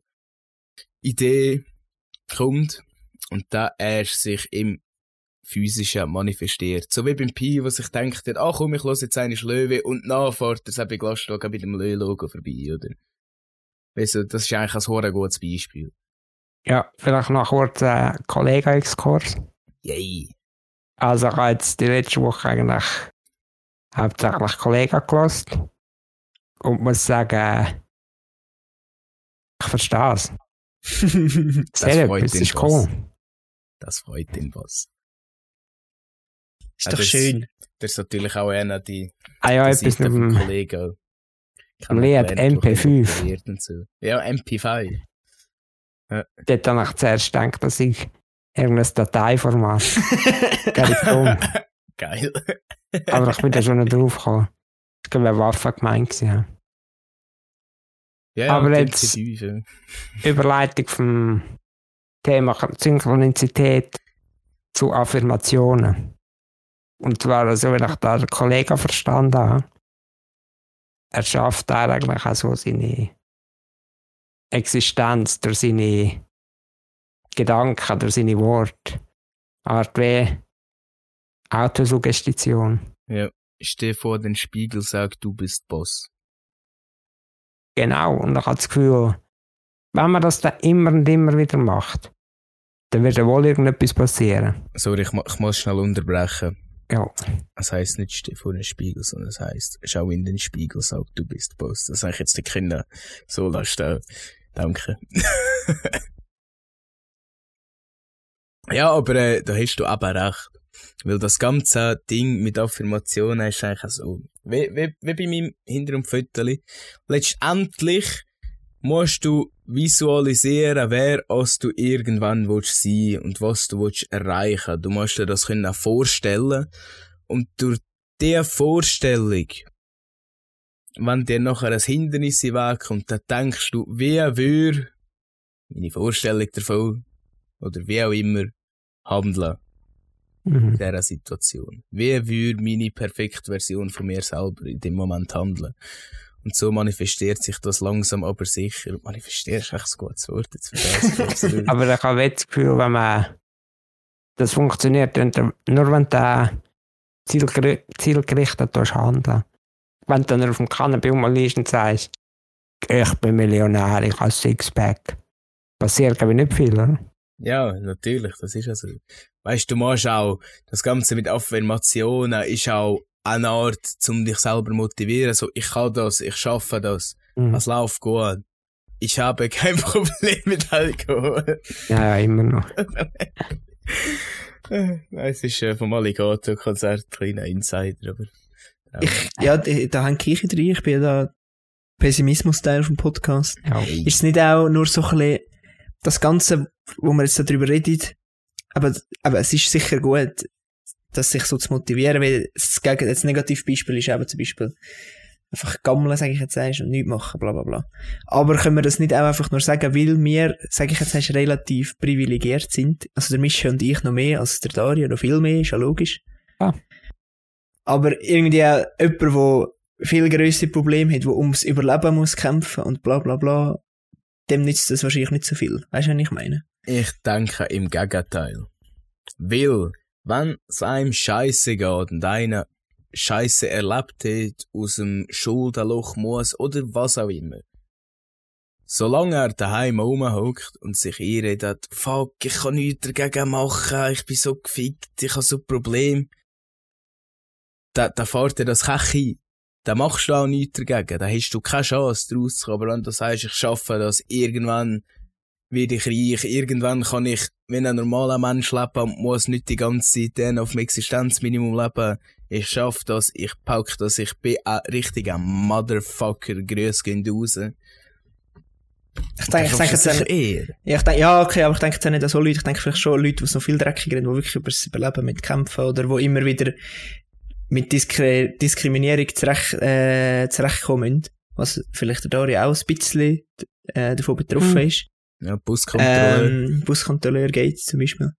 Idee kommt und da erst sich im Physischen manifestiert. So wie beim Pi, wo sich denkt, ah komm, ich los jetzt eine Löwe und nachher fährt er bei Glasstock bei dem Löwe-Logo vorbei, oder? Weißt du, das ist eigentlich ein gutes Beispiel. Ja, vielleicht noch kurz ein Kollegen-Exkurs. Yay. Also ich habe jetzt die letzte Woche eigentlich hauptsächlich Kollegen gelost und muss sagen, ich verstehe es. Sehr freut etwas, den ist Boss. cool. Das freut den Boss. ist Ja, doch das- schön. Das ist natürlich auch einer die, Ah ja, die etwas vom dem Kollegen. Lied MP5. MP5. Und so. Ja, MP5. dort habe ich zuerst gedacht, dass ich irgendein Dateiformat dumm. Geil. Aber ich bin da schon nicht drauf gekommen. Ich glaube, eine Waffe gemeint gewesen. ja. Aber jetzt- MP5. ja. Überleitung vom Thema Synchronizität zu Affirmationen. Und zwar, also, wenn ich da den Kollegen verstanden habe, er schafft er eigentlich auch so seine Existenz durch seine Gedanken, durch seine Worte. Art wie Autosuggestion. Steh vor den Spiegel, sag, du bist Boss. Genau, und ich habe das Gefühl, wenn man das dann immer und immer wieder macht, dann wird ja wohl irgendetwas passieren. Sorry, ich, ich muss schnell unterbrechen. Ja, Es heisst nicht, steh vor den Spiegel, sondern es heisst, schau in den Spiegel, sag, du bist Boss. Das sage ich jetzt den Kindern so lassen. Danke. ja, aber äh, da hast du aber recht. Weil das ganze Ding mit Affirmationen ist eigentlich so, wie, wie, wie bei meinem Hintergrundfoto. Letztendlich musst du visualisieren, wer als du irgendwann willst sein und was du willst erreichen. Du musst dir das können vorstellen und durch diese Vorstellung, wenn dir nachher ein Hindernis in Weg kommt, dann denkst du, wie würde meine Vorstellung davon oder wie auch immer handeln in mhm. dieser Situation. Wie würde meine perfekte Version von mir selber in dem Moment handeln? Und so manifestiert sich das langsam aber sicher. Manifestiert ist echt ein gutes Wort, jetzt ich aber ich habe jetzt das Gefühl, wenn man das funktioniert, nur wenn du zielgeri zielgerichtet handeln. Wenn du dann auf dem Cannabis liegst und sagst, ich bin Millionär, ich habe Sixpack, passiert glaube ich nicht viel, oder? Ja, natürlich, das ist also. Weißt du, machst auch, das Ganze mit Affirmationen ist auch eine Art, um dich selber motivieren. So, ich kann das, ich schaffe das, Mhm. es läuft gut. Ich habe kein Problem mit Alkohol. Ja, ja, immer noch. es ist äh, vom Alligator-Konzert ein kleiner Insider, aber. Ja. Ich, ja, da, da hängt Kirche drin, ich bin ja da Pessimismus-Teil vom Podcast. Ja. Ist es nicht auch nur so ein bisschen das Ganze, wo wir jetzt darüber reden, aber, aber es ist sicher gut, das sich so zu motivieren, weil das, Gegen das Negativbeispiel ist eben zum Beispiel einfach gammeln, sage ich jetzt einmal, und nichts machen, bla bla bla. Aber können wir das nicht auch einfach nur sagen, weil wir, sage ich jetzt einmal, relativ privilegiert sind, also der Mischa und ich noch mehr als der Dario, noch viel mehr, ist ja logisch. Ja. Aber irgendwie auch jemand, der viel größere Probleme hat, der ums Überleben muss kämpfen und bla bla bla, dem nützt das wahrscheinlich nicht so viel. Weißt du, was ich meine? Ich denke im Gegenteil. Weil, wenn es einem scheiße geht und einer Scheiße erlebt hat, aus dem Schuldenloch muss oder was auch immer. Solange er daheim rumhockt und sich einredet, fuck, ich kann nichts dagegen machen, ich bin so gefickt, ich habe so ein Problem, da, da fährt er das Kech ein. Da machst du auch nichts dagegen, da hast du keine Chance daraus zu kommen. Aber wenn du sagst, ich schaffe das, irgendwann werde ich reich, irgendwann kann ich, wenn ein normaler Mensch leben und muss nicht die ganze Zeit dann auf dem Existenzminimum leben, ich schaffe das, ich pauk das, ich bin ein richtiger Motherfucker, grüß gehen raus. Ich denke, ich denke sicher nicht, eher. ja, ich denke, ja, okay, aber ich denke jetzt nicht an so Leute, ich denke vielleicht schon Leute, die so viel dreckiger sind, die wirklich über das Überleben mitkämpfen oder wo immer wieder mit Diskri Diskriminierung zurecht, äh, zurechtkommen, was vielleicht der Dari auch ein bisschen äh, davon betroffen Hm. ist. Ja, Buskontrolle. Ähm, Buskontrolleur geht zum Beispiel.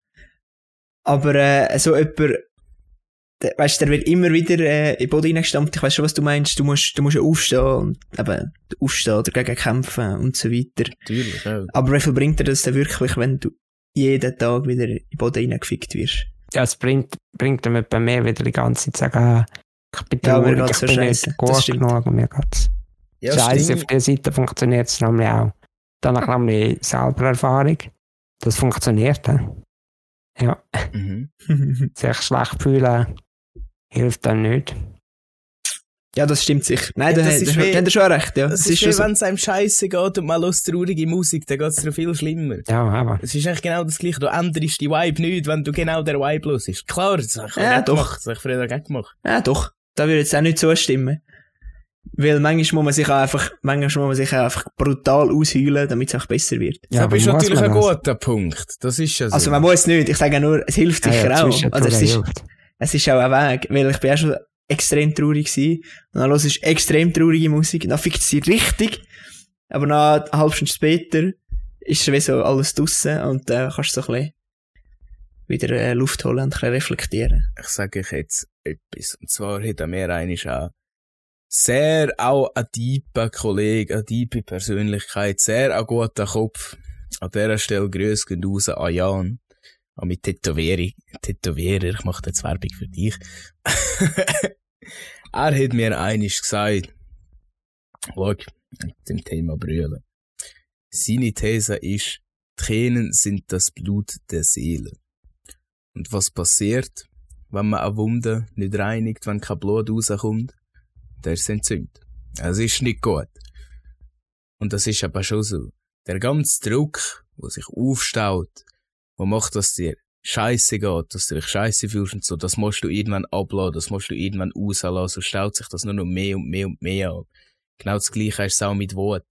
Aber äh, so jemand, der, weißt, der wird immer wieder äh, in den Boden reingestampft. Ich weiß schon, was du meinst. Du musst, du musst ja aufstehen und eben aufstehen, dagegen kämpfen und so weiter. Natürlich, ja. Aber wie viel bringt dir das denn wirklich, wenn du jeden Tag wieder in den Boden reingefickt wirst? Ja, es bringt, bringt damit bei mir wieder die ganze Zeit zu sagen, ich bin Ja, mir traurig, ich so bin scheisse. nicht Das gut stimmt. genug und mir geht's Ja, Scheiße, stimmt. auf der Seite funktioniert es nämlich auch. Dann habe ich nämlich selber Erfahrung. Das funktioniert. Ja, Mhm. sich schlecht fühlen hilft dann nicht. ja, das stimmt sicher. Nein, Ja, da, das da, ist da, wie- da hast du schon recht, ja. Es Das ist, wie so. wenn es einem scheiße geht und man hört traurige Musik, dann geht es dir viel schlimmer. Ja, aber Es ist eigentlich genau das Gleiche. Du änderst die Vibe nicht, wenn du genau der Vibe los ist. Klar, das habe ich Ja, auch doch. gemacht. Das habe ich früher auch gemacht. Ja, doch. Da würde ich jetzt auch nicht zustimmen. Weil manchmal muss man sich auch einfach, manchmal muss man sich auch einfach brutal ausheulen, damit es auch besser wird. ja, das ist natürlich ein guter Punkt. Das ist ja so. Also man muss nicht, ich sage nur, es hilft Ja, sicher ja, auch. Also es ist, es ist auch ein Weg, weil ich bin auch schon extrem traurig gewesen. Und dann hörst du extrem traurige Musik, dann fickt sie richtig. Aber nach eine halbe Stunde später ist schon wie so alles draussen und dann kannst du so ein bisschen wieder äh, Luft holen und ein bisschen reflektieren. ich sage euch jetzt etwas. Und zwar hat er mir eigentlich auch sehr auch ein tiefer Kollege, eine tiefe Persönlichkeit, sehr ein guter Kopf. An dieser Stelle grüß gehen raus an Jan. An mit Tätowierung. Tätowierer, ich mache jetzt Werbung für dich. er hat mir einiges gesagt. Schau, mit dem Thema Brüllen. Seine These ist, Tränen sind das Blut der Seele. Und was passiert, wenn man eine Wunde nicht reinigt, wenn kein Blut rauskommt? Der ist entzündet. Es ist nicht gut. Und das ist aber schon so. Der ganze Druck, der sich aufstaut, wo macht, dass dir scheiße geht, dass du dich scheiße fühlst und so, das musst du irgendwann abladen, das musst du irgendwann rauslassen, so staut sich das nur noch mehr und mehr und mehr ab. Genau das Gleiche ist es auch mit Wut.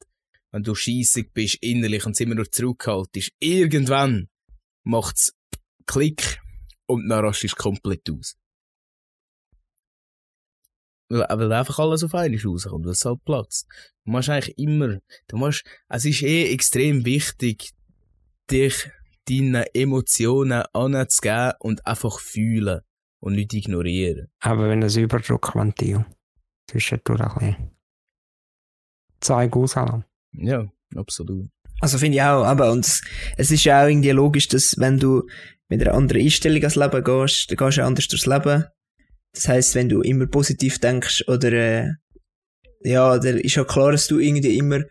Wenn du scheissig bist innerlich und es immer nur zurückhaltest, irgendwann macht's Klick und dann rastest du komplett aus. Weil, weil einfach alles auf einmal rauskommt, weil es halt platzt. Du musst eigentlich immer, du musst, es ist eh extrem wichtig, dich deinen Emotionen anzugeben und einfach fühlen und nicht ignorieren. Aber wenn das Überdruckventil zwischendurch ein bisschen Zeug auslassen. Ja, absolut. Also finde ich auch, aber und es, es ist ja auch irgendwie logisch, dass wenn du mit einer anderen Einstellung ans Leben gehst, dann gehst du anders durchs Leben. Das heißt, wenn du immer positiv denkst oder äh, ja, dann ist ja klar, dass du irgendwie immer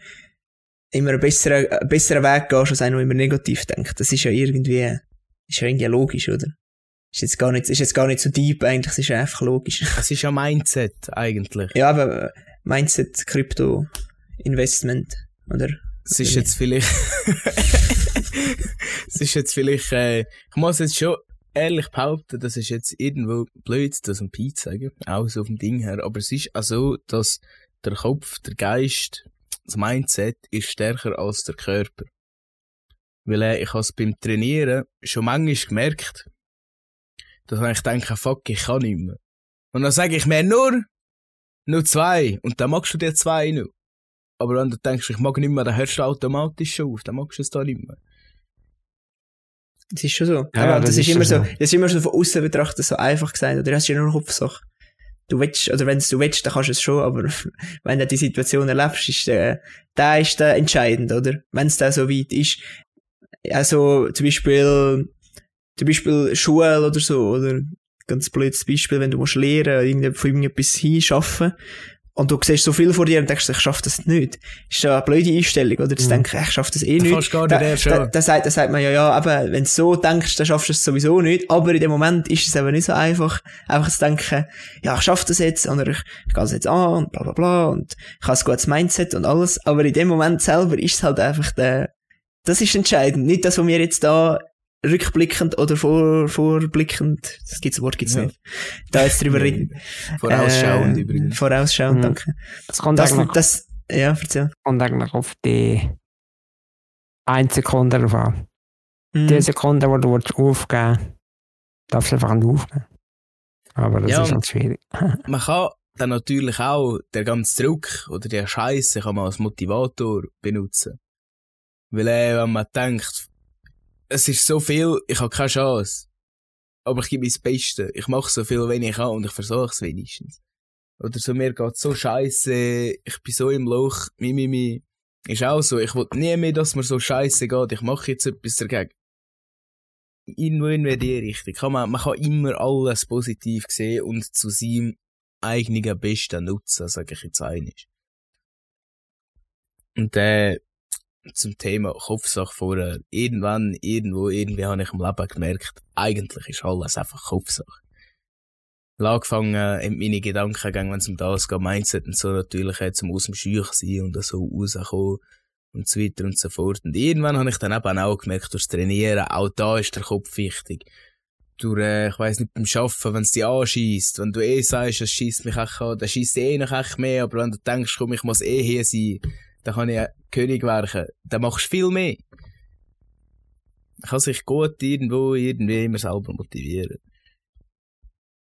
immer einen besseren, einen besseren Weg gehst, als einer, der immer negativ denkt. Das ist ja irgendwie, ist ja irgendwie logisch, oder? Ist jetzt gar nicht, ist jetzt gar nicht so deep eigentlich, es ist ja einfach logisch. Es ist ja Mindset, eigentlich. ja, aber äh, Mindset, Krypto, Investment, oder? Es ist jetzt vielleicht, es ist jetzt vielleicht, äh, ich muss jetzt schon ehrlich behaupten, das ist jetzt irgendwo blöd, das ein zu sagen, auch so vom Ding her, aber es ist auch so, dass der Kopf, der Geist, das Mindset ist stärker als der Körper. Weil äh, ich habe es beim Trainieren schon manchmal gemerkt, dass ich denke, fuck, ich kann nicht mehr. Und dann sage ich mir nur, nur zwei, und dann magst du dir zwei noch. Aber wenn du denkst, ich mag nicht mehr, dann hörst du automatisch schon auf, dann magst du es da nicht mehr. Das ist schon so. Ja, aber das das, ist ist immer so, so. das ist immer so von außen betrachtet so einfach gesagt, oder das ist ja nur Kopfsache. Du willst, oder wenn du willst, dann kannst du es schon, aber wenn du die Situation erlebst, ist der, der ist der entscheidend, oder? Wenn es da so weit ist. Also, zum Beispiel, zum Beispiel Schule oder so, oder? ganz blödes Beispiel, wenn du musst lernen, irgend- von irgendetwas hinschaffen und du siehst so viel vor dir und denkst, ich schaffe das nicht. Ist ja eine blöde Einstellung, oder? Zu Mhm. denken, ich schaffe das eh nicht. kannst gar Da, nicht da, schon. da, sagt, da sagt man ja, ja, aber wenn du so denkst, dann schaffst du es sowieso nicht. Aber in dem Moment ist es eben nicht so einfach, einfach zu denken, ja, ich schaffe das jetzt, oder ich, ich gehe es jetzt an, und bla, bla, bla, und ich habe ein gutes Mindset und alles. Aber in dem Moment selber ist es halt einfach der, das ist entscheidend. Nicht das, was wir jetzt da rückblickend oder vor, vorblickend, das gibt's, Wort gibt's Ja. nicht, da jetzt drüber reden. Vorausschauend Äh, übrigens. Vorausschauend, Mhm. danke. Das kommt, Das, eigentlich, das, ja, erzähl. kommt eigentlich auf die 1 Sekunde drauf an. Mhm. Die Sekunde, wo du willst aufgeben willst, darfst du einfach nicht aufgeben. Aber das Ja, ist halt schwierig. Man kann dann natürlich auch den ganzen Druck oder der Scheiße kann man als Motivator benutzen. Weil äh, wenn man denkt, es ist so viel, ich habe keine Chance. Aber ich gebe mein Bestes. Ich mache so viel, wenn ich kann und ich versuche es wenigstens. Oder so, mir geht so scheiße, ich bin so im Loch, mi, mi, mi. Ist auch so, ich will nie mehr, dass mir so scheiße geht, ich mache jetzt etwas dagegen. Irgendwo in die Richtung. Kann man, man kann immer alles positiv sehen und zu seinem eigenen Besten nutzen, sage ich jetzt einig. Und äh, zum Thema Kopfsache vorher. Irgendwann, irgendwo, irgendwie habe ich im Leben gemerkt, eigentlich ist alles einfach Kopfsache. Ich habe angefangen, in meine Gedanken gehen, wenn es um das geht, Mindset und so natürlich jetzt zum aus dem Scheuch sein und so rauskommen und so weiter und so fort. Und irgendwann habe ich dann eben auch gemerkt, durchs Trainieren, auch da ist der Kopf wichtig. Durch, äh, ich weiss nicht, beim Arbeiten, wenn es dich anschießt, wenn du eh sagst, es schießt mich echt an, dann schießt eh noch echt mehr, aber wenn du denkst, komm, ich muss eh hier sein, dann kann ich König werden, dann machst du viel mehr. Man kann sich gut irgendwo, irgendwie immer selber motivieren.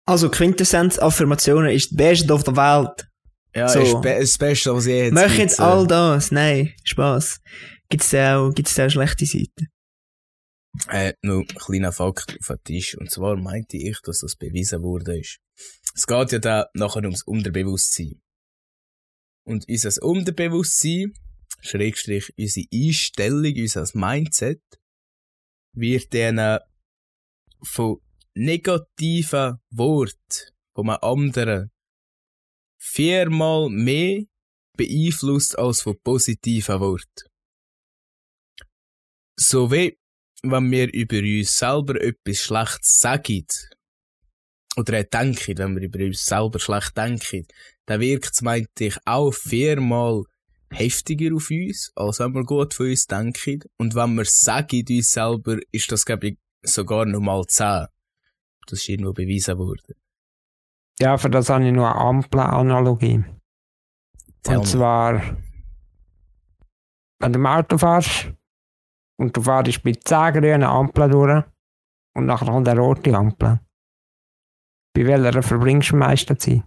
Also, Quintessenz Affirmationen ist das Beste auf der Welt. Ja, So. ist be- das Beste, was ich jetzt Mach gibt, jetzt all das. Nein, Spaß. Gibt's da auch, gibt's da auch schlechte Seiten? Äh, noch ein kleiner Fakt auf den Tisch. Und zwar meinte ich, dass das bewiesen wurde. Ist. Es geht ja da nachher ums Unterbewusstsein. Und unser Unterbewusstsein, Schrägstrich, unsere Einstellung, unser Mindset, wird dann äh, von negativen Worten von einem anderen viermal mehr beeinflusst als von positiven Worten. So wie wenn wir über uns selber etwas Schlechtes sagen, oder auch denken, wenn wir über uns selber schlecht denken, dann wirkt es, meinte ich, auch viermal heftiger auf uns, als wenn wir gut von uns denken. Und wenn wir sagen uns selber, ist das, glaube ich, sogar nochmal zehn. Das ist irgendwo bewiesen worden. Ja, für das habe ich nur eine Ampel-Analogie. Und zwar, wenn du im Auto fährst und du fährst mit 10 grünen Ampeln durch und nachher kommt eine rote Ampel. Bei welcher verbringst du am meisten Zeit?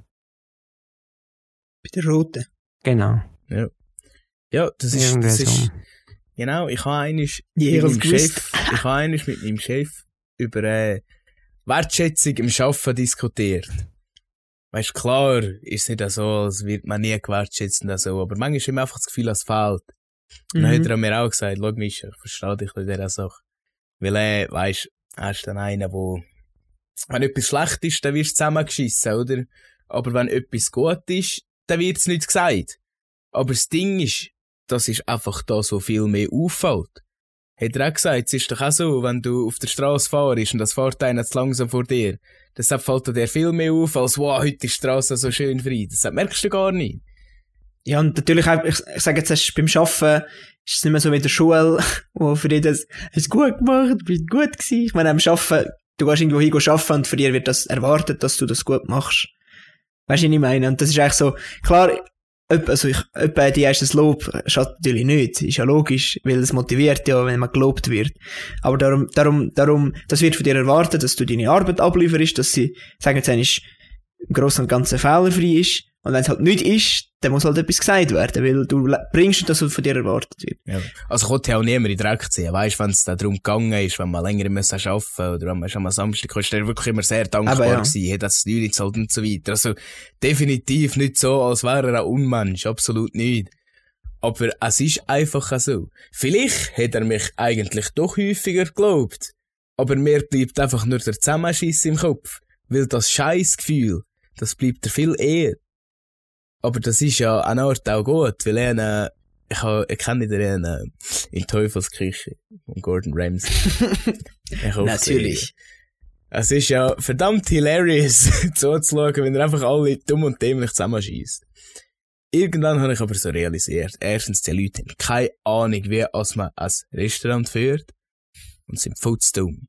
Bei der roten. Genau. Ja, das ist, das ist, genau, ich habe Je mit meinem. Chef, ich habe einisch mit meinem Chef über äh, Wertschätzung im Arbeiten diskutiert. Weißt klar, ist nicht so, als wird man nie gewertschätzt und so, aber manchmal ist ihm einfach das Gefühl, es fehlt. Und dann hat Mhm. er mir auch gesagt, schau Mischa, ich verstehe dich in dieser Sache. Weil, äh, weisst, er ist dann einer, wo, wenn etwas schlecht ist, dann wirst du zusammengeschissen, oder? Aber wenn etwas gut ist, dann wird's nicht gesagt. Aber das Ding ist, das ist einfach da so viel mehr auffällt. Hat er auch gesagt, es ist doch auch so, wenn du auf der Straße fahrst und das fährt einer zu langsam vor dir, deshalb fällt dir viel mehr auf, als wow, heute ist die Straße so schön frei. Das merkst du gar nicht. Ja, und natürlich auch, ich, ich sage jetzt, es beim Arbeiten ist es nicht mehr so wie in der Schule, wo für dich das, hast du gut gemacht, bist gut gewesen. Ich meine, am Arbeiten, du gehst irgendwo hin arbeiten und von dir wird das erwartet, dass du das gut machst. Weißt du, was ich meine? Und das ist eigentlich so, klar, also ich, öppe die erstes Lob schadet natürlich nicht. Ist ja logisch, weil es motiviert ja, wenn man gelobt wird. Aber darum, darum, darum, das wird von dir erwartet, dass du deine Arbeit ablieferst, dass sie, sagen wir jetzt, im Großen und Ganzen fehlerfrei ist. Und wenn es halt nicht ist, dann muss halt etwas gesagt werden, weil du bringst das, was von dir erwartet wird. Ja. Also kommt ja auch niemand in Dreck ziehen. Weißt wenn es da darum gegangen ist, wenn man länger müssen arbeiten oder wenn man schon am Samstag ist, der wirklich immer sehr dankbar Aber ja. gewesen, hat das Leute gezahlt und so weiter. Also definitiv nicht so, als wäre er ein Unmensch. Absolut nicht. Aber es ist einfach so. Vielleicht hat er mich eigentlich doch häufiger geglaubt. Aber mir bleibt einfach nur der Zusammenschiss im Kopf. Weil das Scheißgefühl, das bleibt dir viel eher. Aber das ist ja an Ort auch gut, weil er, ich, ha, ich kenne den äh, in Teufelsküche von Gordon Ramsay. Natürlich. Es ist ja verdammt hilarious, zuzuschauen, wenn er einfach alle dumm und dämlich zusammenschießt. Irgendwann habe ich aber so realisiert, erstens, die Leute haben keine Ahnung, wie als man ein Restaurant führt und sind voll dumm.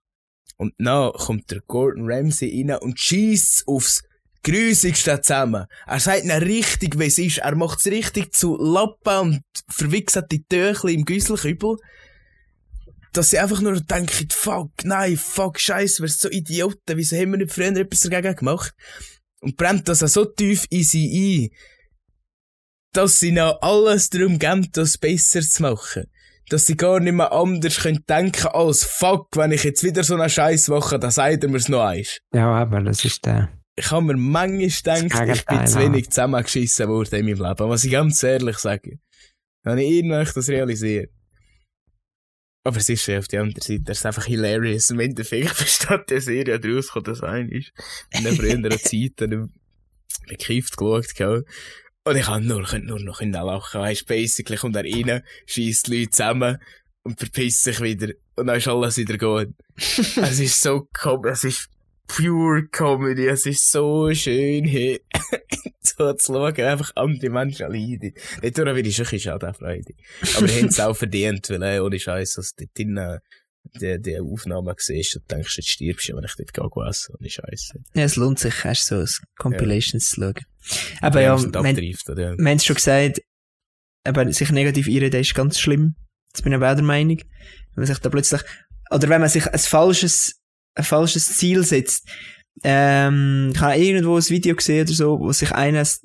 Und dann kommt der Gordon Ramsay rein und schießt aufs Grusigste zusammen. Er sagt ihnen richtig, wie es ist. Er macht es richtig zu Lappen und verwichst die Töchli im Güsselkübel. Dass sie einfach nur denken, fuck, nein, fuck, scheiße, wir sind so Idioten, wieso haben wir nicht früher etwas dagegen gemacht? Und brennt das auch so tief in sie ein, dass sie noch alles darum geben, das besser zu machen. Dass sie gar nicht mehr anders können denken als fuck, wenn ich jetzt wieder so eine Scheiß mache, dann sagt er mir's noch eins. Ja, aber das ist der. Ich habe mir manchmal gedacht, ich bin zu wenig zusammengeschissen worden in meinem Leben. Was ich ganz ehrlich sage. Habe ich irgendwann das realisiert. Aber es ist ja auf der anderen Seite, das ist einfach hilarious. Im Endeffekt besteht der Serie daraus, kommt das ein ist. In der früheren Zeit, dann bekifft geschaut, gell. Und ich kann nur, nur noch lachen. Weißt, basically kommt er rein, schießt die Leute zusammen und verpisst sich wieder. Und dann ist alles wieder gut. es ist so com es ist pure Comedy, es ist so schön, hey. so zu schauen, einfach andere Menschen leiden. Dort würde ich schon ein schade Freude. Aber die haben es auch verdient, weil, äh, ohne Scheiß, als du dort die, die Aufnahme siehst und denkst, jetzt stirbst du, wenn ich dort gehe essen, ohne Scheiß. Ja, es lohnt sich, erst so als Compilations zu schauen. Aber ja, ja. haben es schon gesagt, aber sich negativ einreden ist ganz schlimm. Das bin ich auch der Meinung. Wenn man sich da plötzlich, oder wenn man sich ein falsches, ein falsches Ziel setzt, ähm, ich habe irgendwo ein Video gesehen oder so, wo sich einer das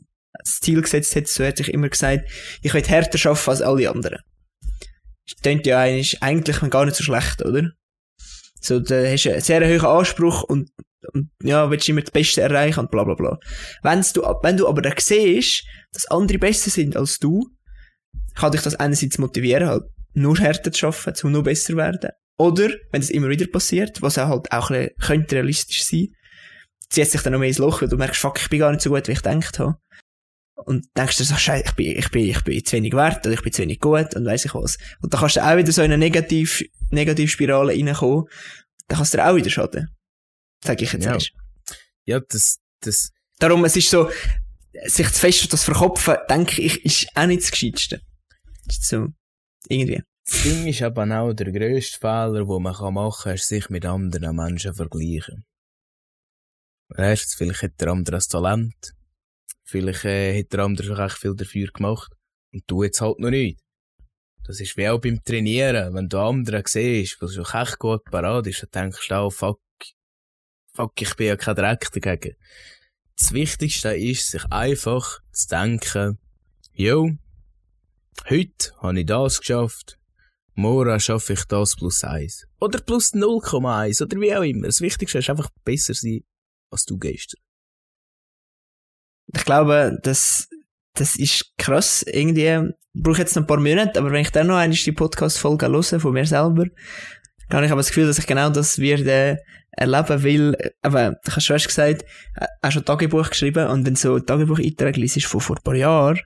Ziel gesetzt hat, so hat sich immer gesagt, ich will härter arbeiten als alle anderen. Das klingt ja eigentlich, eigentlich gar nicht so schlecht, oder? So, da hast du einen sehr hohen Anspruch und, und ja, willst immer das Beste erreichen und bla bla bla. Wenn's du, wenn du aber dann siehst, dass andere besser sind als du, kann dich das einerseits motivieren, halt nur härter zu arbeiten, um noch besser zu werden. Oder, wenn es immer wieder passiert, was auch halt auch ein bisschen könnte realistisch sein, zieht sich dann noch mehr ins Loch, weil du merkst, fuck, ich bin gar nicht so gut, wie ich gedacht habe. Und denkst dir so, scheiße, ich bin, ich bin, ich bin zu wenig wert, oder ich bin zu wenig gut, und weiss ich was. Und dann kannst du auch wieder so in eine Negativ, Negativspirale reinkommen, dann kannst du dir auch wieder schaden. Sag ich jetzt Ja. erst. Ja, das, das, Darum, es ist so, sich zu fest auf das Verkopfen, denke ich, ist auch nicht das Gescheiteste. Ist so, irgendwie. Das Ding ist aber auch der grösste Fehler, den man machen kann, ist sich mit anderen Menschen vergleichen. Erstens, vielleicht hat der andere ein Talent. Vielleicht äh, hat der andere schon echt viel dafür gemacht. Und du jetzt halt noch nicht. Das ist wie auch beim Trainieren. Wenn du anderen siehst, was schon echt gut parat ist, dann denkst du auch, fuck, fuck, ich bin ja kein Dreck dagegen. Das Wichtigste ist, sich einfach zu denken, yo, heute habe ich das geschafft, morgen schaffe ich das plus eins. Oder plus 0,1 oder wie auch immer. Das Wichtigste ist einfach besser sein, als du gestern. Ich glaube, das, das ist krass. Irgendwie brauche ich jetzt noch ein paar Monate, aber wenn ich dann noch einmal die Podcast-Folge höre von mir selber, dann habe ich aber das Gefühl, dass ich genau das werde erleben will. Aber du hast schon erst gesagt, äh, hast schon Tagebuch geschrieben und wenn du so Tagebuch-Einträge liest von vor ein paar Jahren,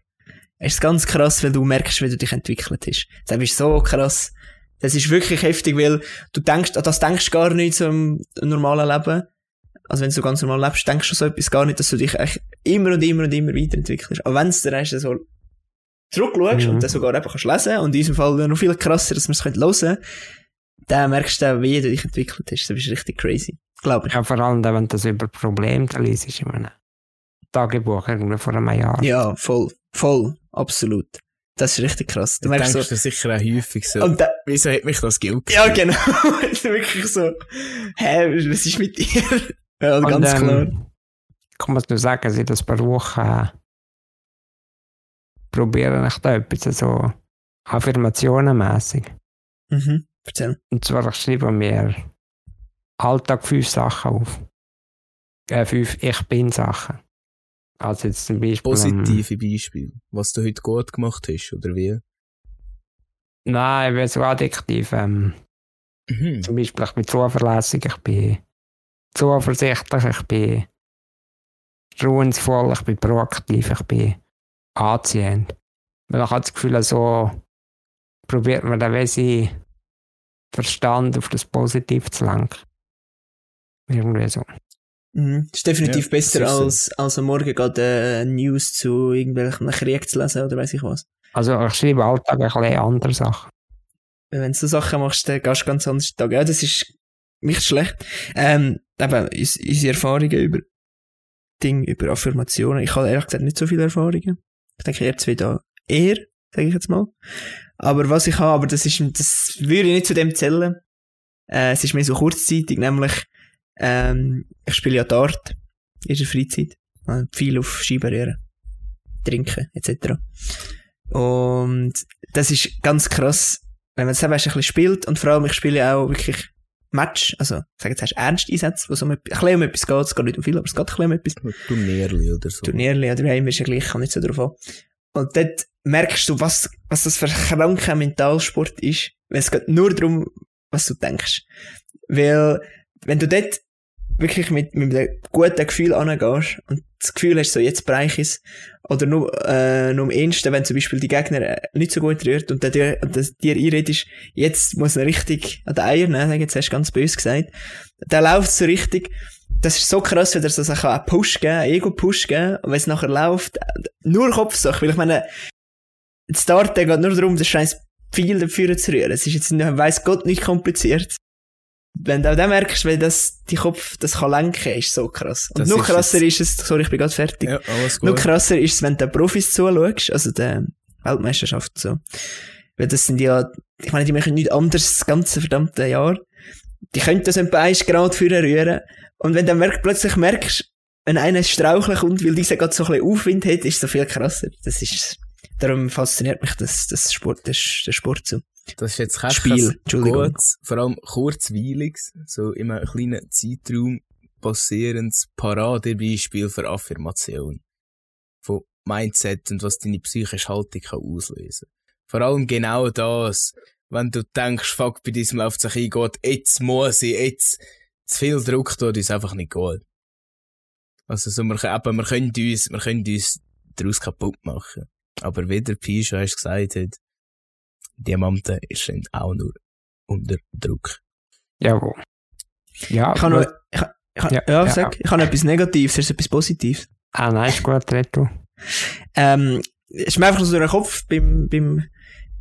ist es ganz krass, weil du merkst, wie du dich entwickelt hast. Das ist so krass. Das ist wirklich heftig, weil du denkst, an das denkst du gar nicht so im normalen Leben. Also wenn du so ganz normal lebst, denkst du so etwas gar nicht, dass du dich eigentlich immer und immer und immer weiterentwickelst. Aber wenn du dann erst so zurückschaust Mhm. und dann sogar einfach kannst lesen und in diesem Fall noch viel krasser, dass man es hören könnte, dann merkst du, wie du dich entwickelt hast. Das ist richtig crazy. Glaube ich. Ja, vor allem, wenn du das über Probleme da liest, in einem Tagebuch irgendwie vor einem Jahr. Ja, voll. Voll. Absolut. Das ist richtig krass. Du denkst so, du sicher auch häufig so, und da, wieso hat mich das Geld ja, genau. Es ist wirklich so, hä, was ist mit dir? ja, Und, ganz klar. ähm, Ich muss nur sagen, seit ein paar Wochen äh, probiere ich da etwas so affirmationenmässig. Mhm. Erzähl. Und zwar, ich schreibe mir Alltag fünf Sachen auf. Äh, fünf Ich bin Sachen. Also jetzt zum Beispiel. ähm, positive Beispiel, was du heute gut gemacht hast, oder wie? Nein, ich bin so adjektiv. Ähm, Mhm. zum Beispiel, ich bin zuverlässig, ich bin zuversichtlich, ich bin ruhensvoll, ich bin proaktiv, ich bin anziehend. Weil ich habe das Gefühl, so probiert man dann seinen Verstand auf das Positive zu lenken. Irgendwie so. Mhm. Das ist definitiv Ja, besser, ist als, als am Morgen gerade äh, News zu irgendwelchen Krieg zu lesen oder weiß ich was. Also ich schreibe Alltag ein bisschen andere Sachen. Wenn du so Sachen machst, dann gehst du ganz anders Tag. Ja, das ist nicht schlecht. Ähm, eben, uns- unsere Erfahrungen über Dinge, über Affirmationen. Ich habe ehrlich gesagt nicht so viele Erfahrungen. Ich denke, eher zwei da eher, sage ich jetzt mal. Aber was ich habe, aber das ist, das würde ich nicht zu dem zählen. Äh, es ist mir so kurzzeitig, nämlich, ähm, ich spiele ja Dart in der Freizeit. Äh, viel auf Skibarrieren. Trinken, etc. Und das ist ganz krass, wenn man selber ein bisschen spielt und vor allem, ich spiele auch wirklich Match, also, sag jetzt, hast Ernsteinsätze, wo es um ein bisschen um etwas geht, es geht nicht um viel, aber es geht ein bisschen um etwas. Turnierli oder so. Turnierli oder heim ist ja gleich, kann nicht so drauf an. Und dort merkst du, was, was das für ein kranker Mentalsport ist, weil es geht nur darum, was du denkst. Weil, wenn du dort wirklich mit, mit einem guten Gefühl angehst und das Gefühl hast, so jetzt bereich es, oder nur, äh, nur am ehesten, wenn zum Beispiel die Gegner äh, nicht so gut rührt und dann dir, und dir einredest, jetzt muss er richtig an die Eier nehmen, jetzt hast du ganz böse gesagt, dann läuft es so richtig, das ist so krass, wenn er so Sachen einen Push geben, einen Ego-Push geben, und wenn es nachher läuft, äh, nur Kopfsache, weil ich meine, das Start, der geht nur darum, das scheiß Pfeil dafür zu rühren. Es ist jetzt, weiss Gott, nicht kompliziert. Wenn du auch dann merkst, wenn das, die Kopf, das kann lenken, ist so krass. Und Das noch ist krasser ist es, sorry, ich bin gerade fertig. Ja, alles Noch gut. krasser ist es, wenn du den Profis zuschaust, also der Weltmeisterschaft so. Weil das sind ja, ich meine, die machen nichts anderes das ganze verdammte Jahr. Die können das etwa 1 Grad führen rühren. Und wenn du merk, plötzlich merkst, wenn einer straucheln kommt, weil dieser gerade so ein bisschen Aufwind hat, ist es so viel krasser. Das ist, darum fasziniert mich das, das Sport, das, der Sport so. Das ist jetzt kein Spiel, Entschuldigung. Gutes, vor allem kurzweiliges, so in einem kleinen Zeitraum passierendes Paradebeispiel für Affirmation. Von Mindset und was deine psychische Haltung kann auslösen Vor allem genau das, wenn du denkst, fuck, bei diesem läuft sich eingeht, jetzt muss ich, jetzt, zu viel Druck tut uns einfach nicht gut. Also so, wir, eben, wir können uns, wir können uns daraus kaputt machen. Aber wie der Pisha hast gesagt hat, Diamanten sind auch nur unter Druck. Jawohl. Ja, Ich habe noch, was- ich, ich, Ja, ja, ja, sag, ich habe etwas Negatives, du etwas Positives? ah, nein, ist gut, du. Ähm, ist mir einfach so durch den Kopf beim, beim,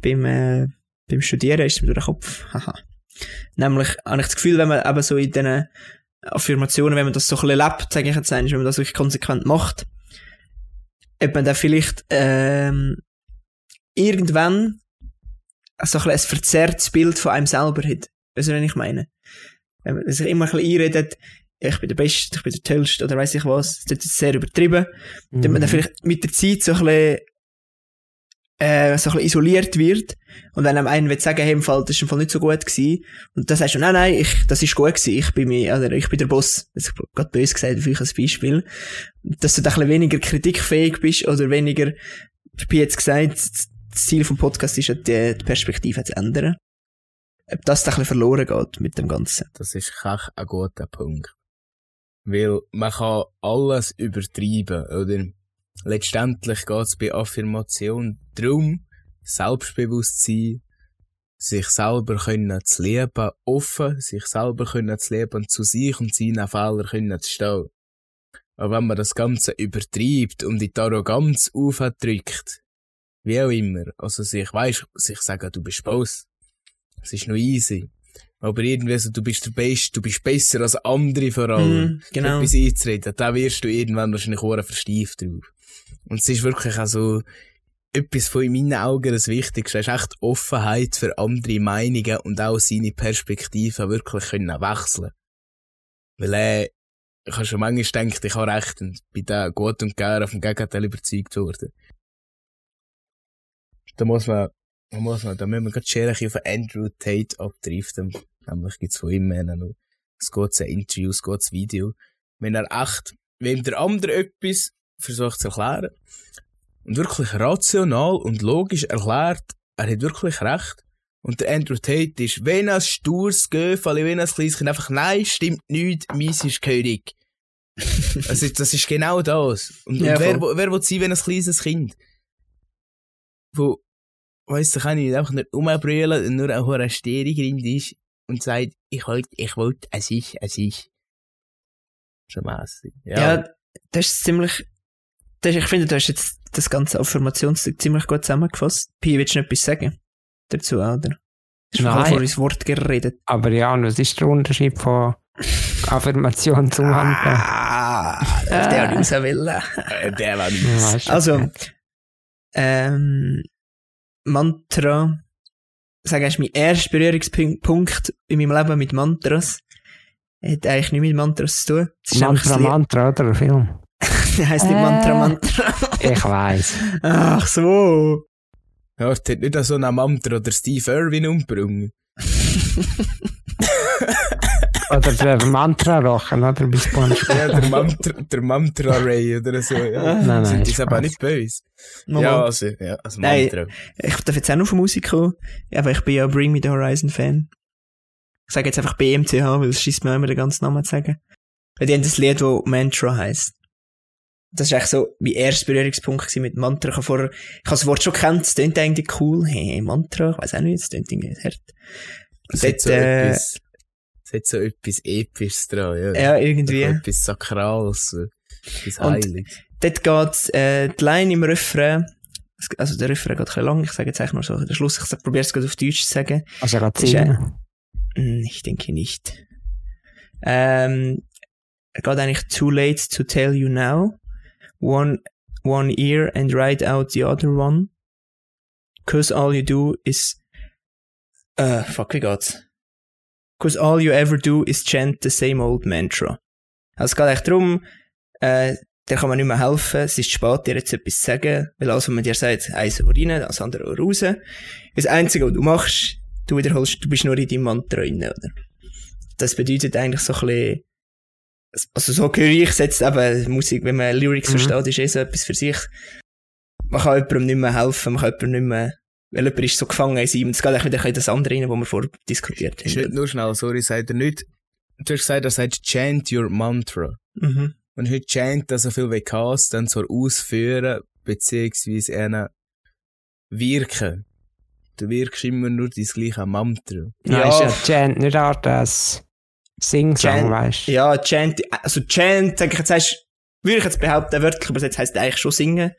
beim, äh, beim Studieren ist es mir durch den Kopf. Haha. Nämlich habe ich das Gefühl, wenn man eben so in diesen Affirmationen, wenn man das so ein bisschen lebt, sage ich jetzt einmal, wenn man das wirklich konsequent macht, ob man dann vielleicht, ähm, irgendwann so ein, ein verzerrtes Bild von einem selber hat. Weißt du, was ich meine? Wenn man sich immer ein bisschen einredet, ich bin der Beste, ich bin der Tollste, oder weiß ich was, das ist sehr übertrieben dass man dann vielleicht mit der Zeit so ein bisschen, äh, so ein bisschen isoliert wird. Und wenn einem einer will sagen, hey, im Fall, das ist im Fall nicht so gut gewesen. Und dann sagst du, nein, nein, ich, das ist gut gewesen. Ich bin mir, oder ich bin der Boss. Das ist gerade böse gesagt, für euch als Beispiel. Dass du dann ein bisschen weniger kritikfähig bist oder weniger, ich bin jetzt gesagt, das Ziel vom Podcast ist ja, die, Perspektive zu ändern. Ob das ein bisschen verloren geht mit dem Ganzen. Das ist echt ein guter Punkt. Weil man kann alles übertreiben, oder? Letztendlich geht es bei Affirmation darum, Selbstbewusstsein, sich selber können zu lieben, offen, sich selber können zu lieben zu sich und seinen Fehlern können zu stehen. Aber wenn man das Ganze übertreibt und in die Arroganz aufdrückt, wie auch immer, also sich, weisst, sich sagen, du bist Boss, es ist noch easy. Aber irgendwie so, du bist der Beste, du bist besser als andere vor allem. Mm, genau. Etwas einzureden, da wirst du irgendwann wahrscheinlich auch verstieft drauf. Und es ist wirklich auch so, etwas von in meinen Augen das Wichtigste, ist echt Offenheit für andere Meinungen und auch seine Perspektiven wirklich können wechseln. Weil, äh, ich habe schon manchmal gedacht, ich habe recht und bin da gut und gerne auf dem Gegenteil überzeugt worden. Da muss man, da muss man, da müssen wir gerade schön auf Andrew Tate abdriften. Nämlich gibt's von ihm einen noch. Ein Interview, es geht ein Video. Wenn er echt, wenn der andere etwas versucht zu erklären und wirklich rational und logisch erklärt, er hat wirklich recht Und der Andrew Tate ist, wenn ein stures Göfali, wenn ein kleines Kind einfach, nein, stimmt nicht, meins ist König. also, das ist genau das. Und, Ja, und wer, wer will sein, wenn ein kleines Kind, wo, weiss ich, kann ich einfach nicht umbrüllen und nur auch eine Stehrind ist und sagt, ich wollte, ich wollte, es ist, es ist. Schon mässig. Ja, Ja. das ist ziemlich, das, ich finde, du hast jetzt das ganze Affirmationsding ziemlich gut zusammengefasst. Pi, willst du noch etwas sagen? Dazu, oder? Ich habe Nein. vorhin das Wort geredet. Aber ja, und was ist der Unterschied von Affirmation zum Handeln? Ah, der hat. Äh, der war nicht. Ja, weißt du. Also, ähm, Mantra, sag ich, mein erster Berührungspunkt in meinem Leben mit Mantras hat eigentlich nichts mit Mantras zu tun. Ist Mantra, Mantra, oder? Der Film. Der heisst nicht Mantra, Äh. Mantra. Ich weiss. Ach so. Ja, es hat nicht so einen Mantra oder Steve Irwin umgebracht. Oder der Mantra-Rochen, oder? Bei SpongeBob. Ja, der Mantra, der Mantra Ray oder so, ja. Nein, nein, Sind die aber nicht böse? Nochmal. Ja, also, ja, als Nein. Mantra. Ich darf jetzt auch noch von Musik kommen. Ja, aber ich bin ja Bring Me the Horizon Fan. Ich sage jetzt einfach BMTH, weil es schießt mir auch immer den ganzen Namen zu sagen. Weil die haben das Lied, das Mantra heisst. Das ist eigentlich so mein erster Berührungspunkt mit Mantra. Ich habe vorher, ich habe das Wort schon gekannt, es klingt eigentlich cool. Hey, Mantra, ich weiß auch nicht, es klingt irgendwie hart. Es Dort, so äh, etwas, es hat so etwas Episches dran, ja. Ja, irgendwie. So Etwas Sakrales, etwas Und- Heiliges. Dort geht äh, die Line im Refrain, also der Refrain geht ein lang, ich sage jetzt eigentlich nur so den Schluss, ich probiere es gerade auf Deutsch zu sagen. Also, Ist ja- singen. Hm, Ich denke nicht. Ähm, er geht eigentlich too late to tell you now. One, one ear and write out the other one. Cause all you do is, äh, fuck, wie geht's? Cause all you ever do is chant the same old mantra. Also es geht eigentlich darum, äh, der kann man nicht mehr helfen, es ist spät, dir jetzt etwas zu sagen, weil alles, was man dir sagt, eins rein, das andere raus. Das Einzige, was du machst, du wiederholst, du bist nur in deinem Mantra drin, oder? Das bedeutet eigentlich so ein bisschen, also so höre ich es jetzt eben, Musik, wenn man Lyrics Mhm. versteht, ist eh so etwas für sich. Man kann jemandem nicht mehr helfen, man kann jemandem nicht mehr, weil jemand ist so gefangen in und es geht eigentlich wieder in das andere rein, was wir vorher diskutiert haben. nur schnell, sorry, sagt er nicht. Du hast gesagt, er sagt chant your mantra. Mhm. Und heute chant er so viel wie Chaos, dann so ausführen, beziehungsweise einen wirken. Du wirkst immer nur dein gleiche Mantra. Ja, Ja. ist ja Chant nicht auch das Sing-Song, Chant- weißt du? Ja, Chant, also Chant, sag ich jetzt, heißt, würde ich jetzt behaupten, wörtlich übersetzt heisst eigentlich schon singen.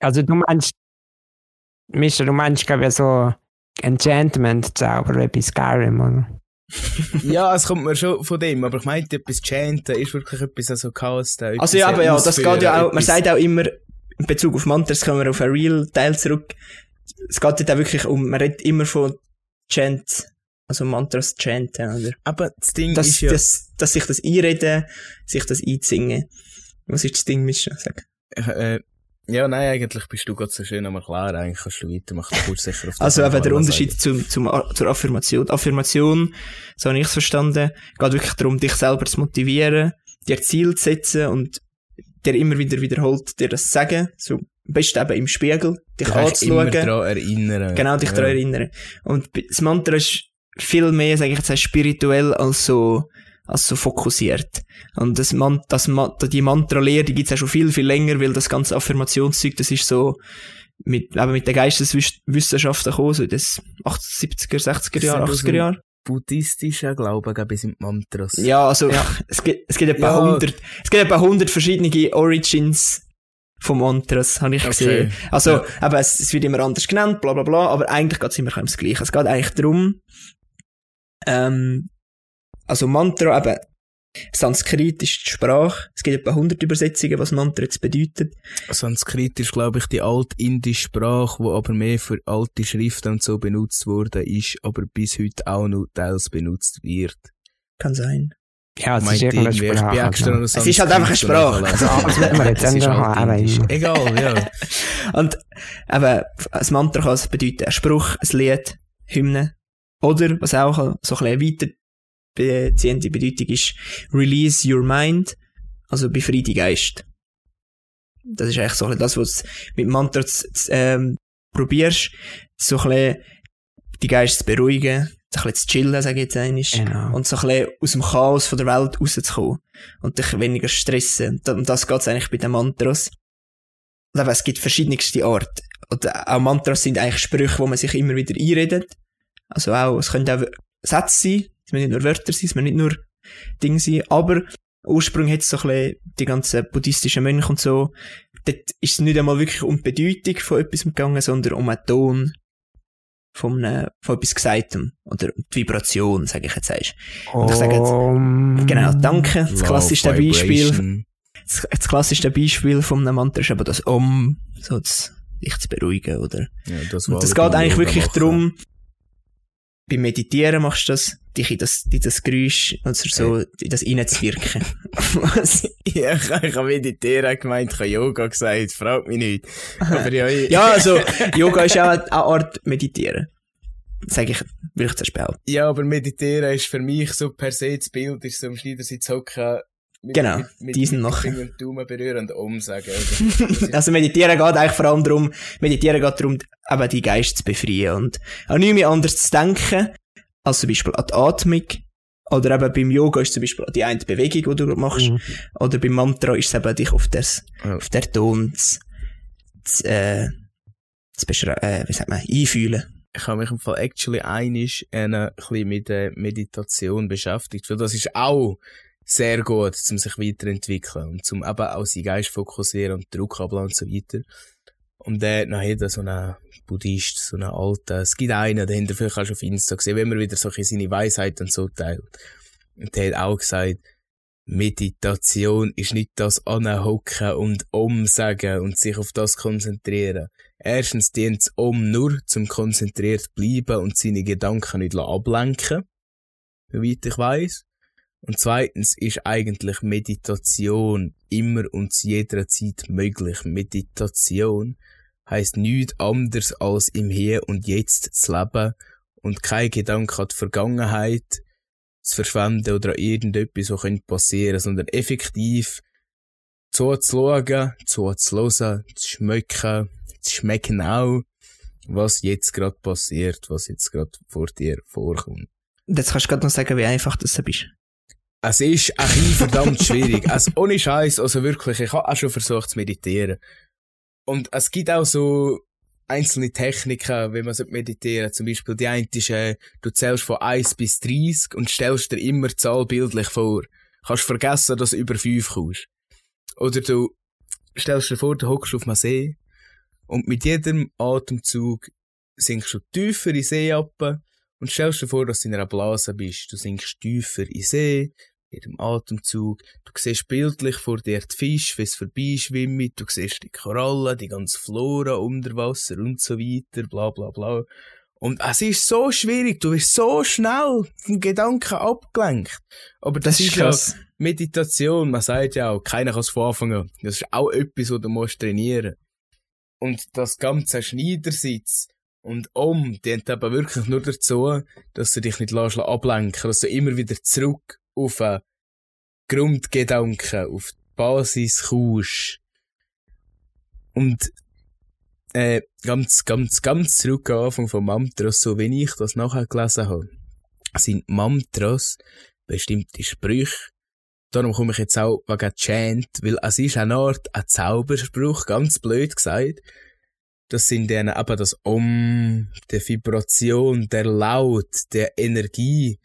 Also, du meinst, Mischa, du meinst, glaube ich, so Enchantment-Zauber wie bei Skyrim, oder? ja, es kommt mir schon von dem, aber ich meinte, etwas chanten ist wirklich etwas also Chaos da. etwas Also ja, aber ja, das geht ja auch, man sagt auch immer, in Bezug auf Mantras kommen wir auf einen Real-Teil zurück. Es geht dort auch wirklich um, man redet immer von Chant, also Mantras chanten, oder? Aber das Ding Dass, ist ja, dass, dass sich das einreden, sich das einsingen. Was ist das Ding, Mischa? Sag. äh, ja, nein, eigentlich bist du gerade so schön am erklären, eigentlich kannst du weitermachen, du sicher auf das Also eben der Unterschied sagen. zum, zum, zur Affirmation. Affirmation, so habe ich es verstanden, geht wirklich darum, dich selber zu motivieren, dir Ziel zu setzen und dir immer wieder wiederholt, dir das zu sagen, so besten eben im Spiegel, dich Du anzuschauen. daran erinnern. Genau, dich ja. daran erinnern. Und das Mantra ist viel mehr, sage ich jetzt, spirituell als so, als so fokussiert. Und das Man das Ma die Mantra-Lehre, die gibt's auch schon viel, viel länger, weil das ganze Affirmationszeug, das ist so, mit, eben mit den Geisteswissenschaften gekommen, so das 70er, 60er Jahre, Das sind 80er Jahre. Buddhistischer Glaube, glaube ich, sind Mantras. Ja, also, es gibt, es gibt etwa Ja. 100, es gibt etwa 100 verschiedene Origins von Mantras, habe ich Okay. gesehen. Also, eben, es, es wird immer anders genannt, bla, bla, bla, aber eigentlich geht es immer ums Gleiche. Es geht eigentlich darum, ähm, also Mantra, eben, Sanskrit ist die Sprache. Es gibt etwa 100 Übersetzungen, was Mantra jetzt bedeutet. Sanskrit ist, glaube ich, die altindische Sprache, die aber mehr für alte Schriften und so benutzt worden ist, aber bis heute auch noch teils benutzt wird. Kann sein. Ja, es ist irgendeine Sprache. noch Es ist halt einfach eine Sprache. Also, das wird man jetzt ändern, aber- Egal, ja. Und eben, ein Mantra kann es bedeuten, ein Spruch, ein Lied, Hymne. Oder, was auch so ein bisschen weiterbeziehende Bedeutung ist, release your mind, also befreie Geist. Das ist eigentlich so ein das, was mit Mantra ähm, probierst, so ein bisschen die Geister zu beruhigen, so ein bisschen zu chillen, sage ich jetzt einmal. Genau. Und so ein bisschen aus dem Chaos von der Welt rauszukommen. Und dich weniger stressen. Und das geht's eigentlich bei den Mantras. Und eben, es gibt verschiedenste Arten. Und auch Mantras sind eigentlich Sprüche, wo man sich immer wieder einredet. Also auch, es können auch Sätze sein, es müssen nicht nur Wörter sein, es müssen nicht nur Dinge sein, aber Ursprung hat so ein bisschen die ganzen buddhistischen Mönche und so. Dort ist es nicht einmal wirklich um die Bedeutung von etwas gegangen, sondern um einen Ton von, einem, von etwas Gesagtem. Oder um die Vibration, sage ich jetzt einmal. Und ich sage jetzt, Um, Genau, danke. Das klassischste Beispiel, das, das klassischste Beispiel von einem Mantra ist aber das Om, so das, dich zu beruhigen, oder? Ja, das, Und das geht eigentlich wirklich darum, beim Meditieren machst du das, dich in das, in das Geräusch, also so, in das reinzuwirken. Was? Ja, ich, ich habe meditieren gemeint, ich habe Yoga gesagt, fragt mich nicht. Aber ja, ja, also, Yoga ist auch eine Art Meditieren. Sag ich, will ich das behaupten. ja, aber meditieren ist für mich so per se das Bild, ist so am Schneidersitz hocken. Mit, Genau, mit, mit, diesen noch. Finger und Daumen berühren und umsagen. ist- Also Meditieren geht eigentlich vor allem darum, Meditieren geht darum, eben die Geist zu befreien und an nichts mehr anders zu denken, als zum Beispiel an die Atmung. Oder eben beim Yoga ist zum Beispiel die eine Bewegung, die du machst. Mhm. Oder beim Mantra ist es eben dich auf, das, Ja. auf der Ton zu, zu, äh, zu äh, wie sagt man, einfühlen. ich habe mich im Fall actually einig ein bisschen mit der Meditation beschäftigt, weil das ist auch sehr gut, um sich weiterentwickeln und zum eben auch seinen Geist fokussieren und Druck abladen und so weiter. Und dann hat jeder so einen Buddhist, so einen alten, es gibt einen, der hinter vielleicht auch schon auf Insta gesehen, wenn man wieder so seine Weisheit und so teilt. Und der hat auch gesagt, Meditation ist nicht das Anhocken und Umsagen und sich auf das konzentrieren. Erstens dient es um nur zum konzentriert bleiben und seine Gedanken nicht ablenken, soweit ich weiß. Und zweitens ist eigentlich Meditation immer und zu jeder Zeit möglich. Meditation heißt nichts anderes als im Hier und Jetzt zu leben und kein Gedanke an die Vergangenheit zu verschwenden oder an irgendetwas, was könnte passieren, sondern effektiv zuzuschauen, zuzuhören, zu schmecken, zu schmecken auch, was jetzt gerade passiert, was jetzt gerade vor dir vorkommt. Jetzt kannst du gerade noch sagen, wie einfach das du bist. Es ist ein verdammt schwierig. Also, ohne Scheiß, also wirklich, ich habe auch schon versucht zu meditieren. Und es gibt auch so einzelne Techniken, wie man meditieren Zum Beispiel die eine ist, äh, du zählst von 1 bis 30 und stellst dir immer die Zahl bildlich vor. Kannst vergessen, dass du über 5 kommst. Oder du stellst dir vor, du hockst auf einem See und mit jedem Atemzug sinkst du tiefer in den See ab und stellst dir vor, dass du in einer Blase bist. Du sinkst tiefer in den See, jedem Atemzug. Du siehst bildlich vor dir die Fische, wie sie vorbeischwimmen. Du siehst die Korallen, die ganze Flora unter Wasser und so weiter, bla bla bla. Und es ist so schwierig, du wirst so schnell vom Gedanken abgelenkt. Aber das, Das ist ist ja krass. Meditation, man sagt ja auch, keiner kann es von Anfang an. Das ist auch etwas, was du musst trainieren Und das ganze Schneidersitz und um dient eben wirklich nur dazu, dass du dich nicht lässt ablenken dass du immer wieder zurück auf einen Grundgedanken, auf die Basis kommst. Und äh, ganz, ganz, ganz zurück am Anfang von Mantras, so wie ich das nachher gelesen habe, sind Mantras bestimmte Sprüche, Darum komme ich jetzt auch wegen Chant, weil es ist eine Art ein Zauberspruch, ganz blöd gesagt. Das sind dann eben das Om, der Vibration, der Laut, der Energie,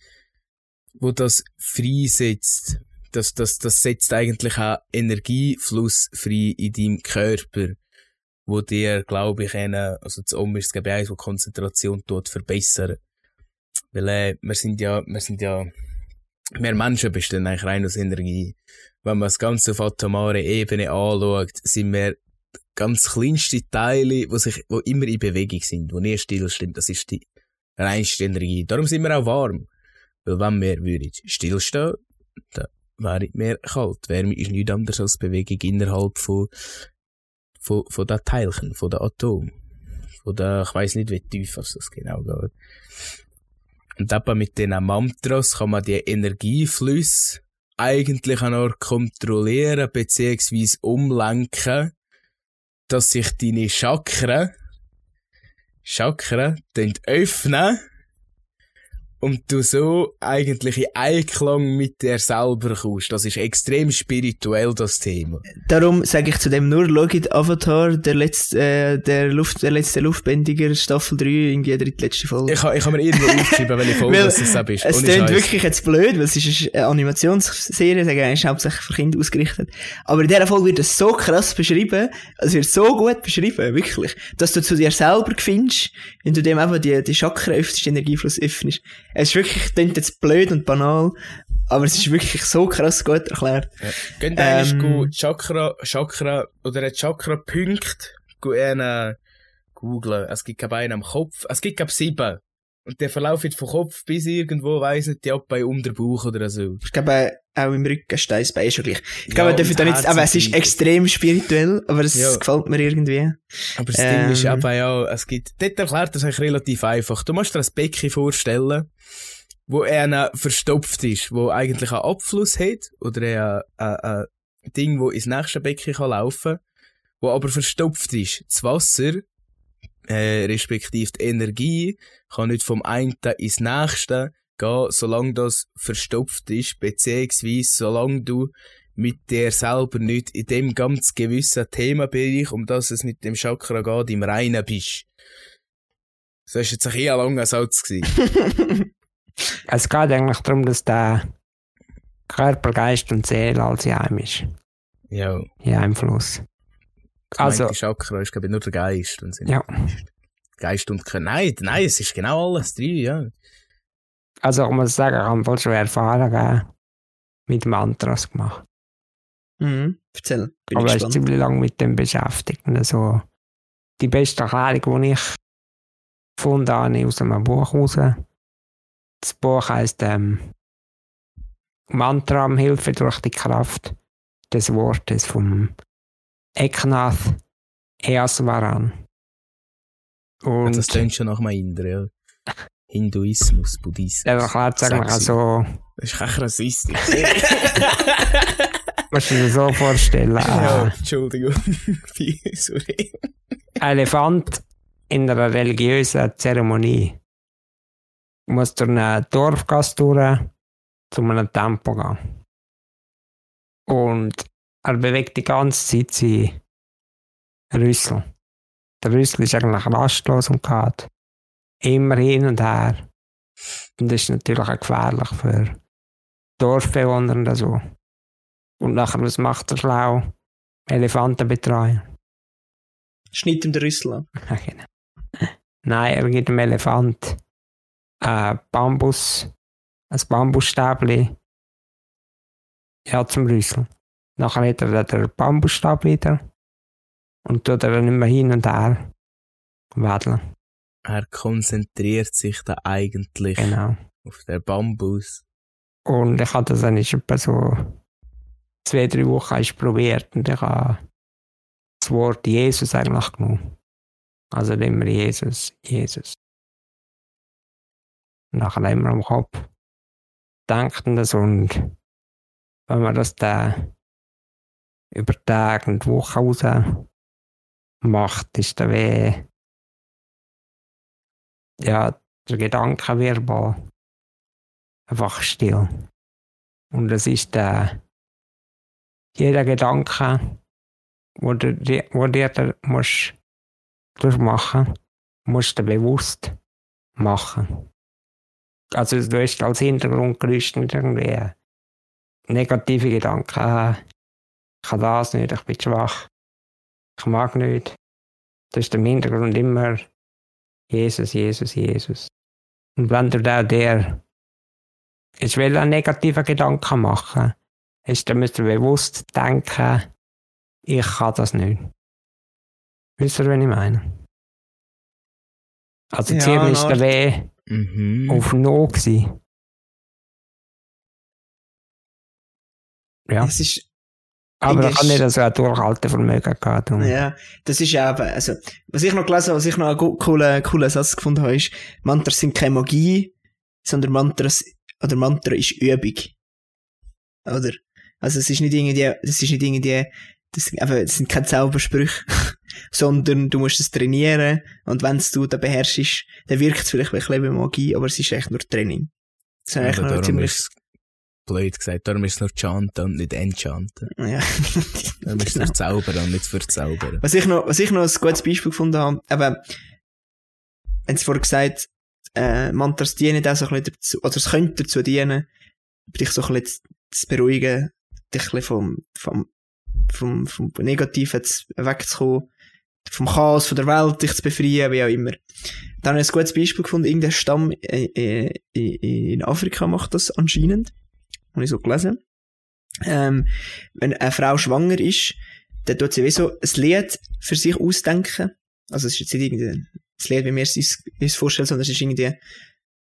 wo das freisetzt. Das, das, das setzt eigentlich auch Energiefluss frei in deinem Körper, wo dir, glaube ich, eine, also das Om ist das Gebet, wo Konzentration tut verbessern. Weil, äh, wir sind ja, wir sind ja, wir Menschen bestehen eigentlich rein aus Energie. Wenn man das Ganze auf atomare Ebene anschaut, sind wir ganz kleinste Teile, die sich, wo immer in Bewegung sind, wo nie stillstehen. Das ist die reinste Energie. Darum sind wir auch warm. Weil wenn wir würden stillstehen, dann wäre mir kalt. Wärme ist nichts anderes als Bewegung innerhalb von, von, von den Teilchen, von den Atomen. Von der, ich weiss nicht, wie tief das genau geht. Und eben mit diesen Mantras kann man die Energieflüsse eigentlich auch noch kontrollieren bzw. umlenken, dass sich deine Chakren Chakra öffnen und du so eigentlich in Einklang mit dir selber kommst. Das ist extrem spirituell, das Thema. Darum sage ich zu dem nur, schaut Avatar, der letzte, äh, der Luft, der letzte Luftbändiger, Staffel 3, irgendwie der drittletzte Folge. Ich, ich habe mir irgendwo aufgeschrieben, welche Folge Weil das ist. Es klingt wirklich jetzt blöd, weil es ist eine Animationsserie, sagen wir, ist hauptsächlich für Kinder ausgerichtet. Aber in dieser Folge wird es so krass beschrieben, es wird so gut beschrieben, wirklich, dass du zu dir selber findest, wenn du dem einfach die, die Chakra öffnest, den Energiefluss öffnest. Es ist wirklich, klingt jetzt blöd und banal, aber es ist wirklich so krass gut erklärt. Ja. Gehen ähm, Ähm. go Chakra, Chakra oder ein Chakra-Punkt einen googlen. Es gibt keinen am Kopf. Es gibt glaub sieben. Und der verläuft von Kopf bis irgendwo, weiss nicht, ja, bei um den Bauch oder so. Ich glaube, auch im Rücken, Steißbein ist schon gleich. Ich Ja, glaube, und dürfen da nicht, aber es ist extrem spirituell, aber es Ja. gefällt mir irgendwie. Aber das Ding ist Ähm. eben ja, es gibt, dort erklärt das eigentlich relativ einfach. Du musst dir ein Becken vorstellen, wo einer verstopft ist, wo eigentlich einen Abfluss hat, oder ein, ein, ein Ding, wo ins nächste Becken kann laufen, wo aber verstopft ist. Das Wasser, äh, respektive die Energie, kann nicht vom einen ins nächste gehen, solange das verstopft ist, beziehungsweise solange du mit dir selber nicht in dem ganz gewissen Themenbereich, um das es mit dem Chakra geht, im Reinen bist. Das war jetzt ein eher langer Satz. Es geht eigentlich darum, dass der Körper, Geist und Seele als in einem ist. ja. In einem Fluss. Also, Also- Chakra ist, glaube ich, nur der Geist. Und sind Ja. Geist und Körper. Nein, nein, es ist genau alles drin, ja. Also ich muss sagen, ich habe voll schon Erfahrungen mit Mantras gemacht. Mhm. Erzähl. Bin Aber ich war ziemlich lange mit dem beschäftigt. Und so die beste Erklärung, die ich gefunden habe, aus einem Buch raus. Das Buch heisst ähm, Mantra um Hilfe durch die Kraft des Wortes vom Eknath Easwaran. Und das klingt schon nach einem Inder, ja. Hinduismus, Buddhismus. er erklärt es eigentlich Sexy. so, Das ist echt rassistisch. musst du dir so vorstellen, ja, äh, Entschuldigung. Sorry. ein Elefant in einer religiösen Zeremonie muss durch eine Dorfgasse durch zu einem Tempel gehen. Und er bewegt die ganze Zeit seinen Rüssel. Der Rüssel ist eigentlich rastlos und geht immer hin und her. Und das ist natürlich auch gefährlich für Dorfbewohner und so. Und nachher, was macht er schlau? Elefanten betreuen. Schneid ihm den Rüssel. Ja, genau. Nein, er gibt dem Elefant ein Bambus, ein Bambusstäbli ja, zum Rüssel. Nachher hat er den Bambusstab wieder und tut er nicht mehr hin und her wedeln. Er konzentriert sich da eigentlich Genau. auf den Bambus. Und ich habe das dann etwa so zwei, drei Wochen probiert und ich habe das Wort Jesus eigentlich genommen. Also immer Jesus, Jesus. Nachher immer am Kopf. Denkt das und wenn man das dann über Tage und Wochen raus macht, ist der weh ja, der Gedankenwirbel einfach still. Und es ist der, jeder Gedanke, wo du, dir- wo dir da musst durchmachen, musst du bewusst machen. Also du hast als Hintergrundgeräusch nicht irgendwie negative Gedanken, ich kann das nicht, ich bin schwach, ich mag nicht. Das ist im Hintergrund immer Jesus, Jesus, Jesus. Und wenn du da der ich will einen negativen Gedanken machen, ist, dann müsst ihr bewusst denken, ich kann das nicht. Wisst ihr, was ich meine? Also, Ja, zuerst ist der Weh Mhm. auf No gewesen. Ja, Es ist, aber ich Englisch- kann nicht so ein Durchhaltevermögen gehabt. ja, das ist eben, also, was ich noch gelesen habe, was ich noch einen coolen, coolen Satz gefunden habe, ist, Mantras sind keine Magie, sondern Mantras, oder Mantra ist Übung. Oder? Also, es ist nicht irgendwie, das ist nicht irgendwie, das sind, eben, das sind keine Zaubersprüche. sondern du musst es trainieren und wenn du dann beherrschst, dann wirkt es vielleicht ein bisschen wie Magie, aber es ist echt nur Training. Das ist eigentlich noch ziemlich... ist blöd gesagt, darum ist es nur Chanten und nicht Enchanten. Ja. Darum ist es nur Zaubern und nicht für Zaubern. Was ich noch, was ich noch ein gutes Beispiel gefunden habe, eben, wenn sie vorher gesagt, äh, Mantras dienen auch so ein bisschen dazu, oder es könnte dazu dienen, dich so ein bisschen zu, beruhigen, dich ein bisschen vom, vom, vom, vom Negativen zu, wegzukommen, vom Chaos von der Welt dich zu befreien, wie auch immer. Dann habe ich ein gutes Beispiel gefunden, irgendein Stamm äh, äh, in Afrika macht das anscheinend. Habe ich so gelesen. Ähm, wenn eine Frau schwanger ist, dann tut sie wie so ein Lied für sich ausdenken. Also es ist jetzt nicht irgendwie ein Lied, wie wir es uns, vorstellen, sondern es ist irgendwie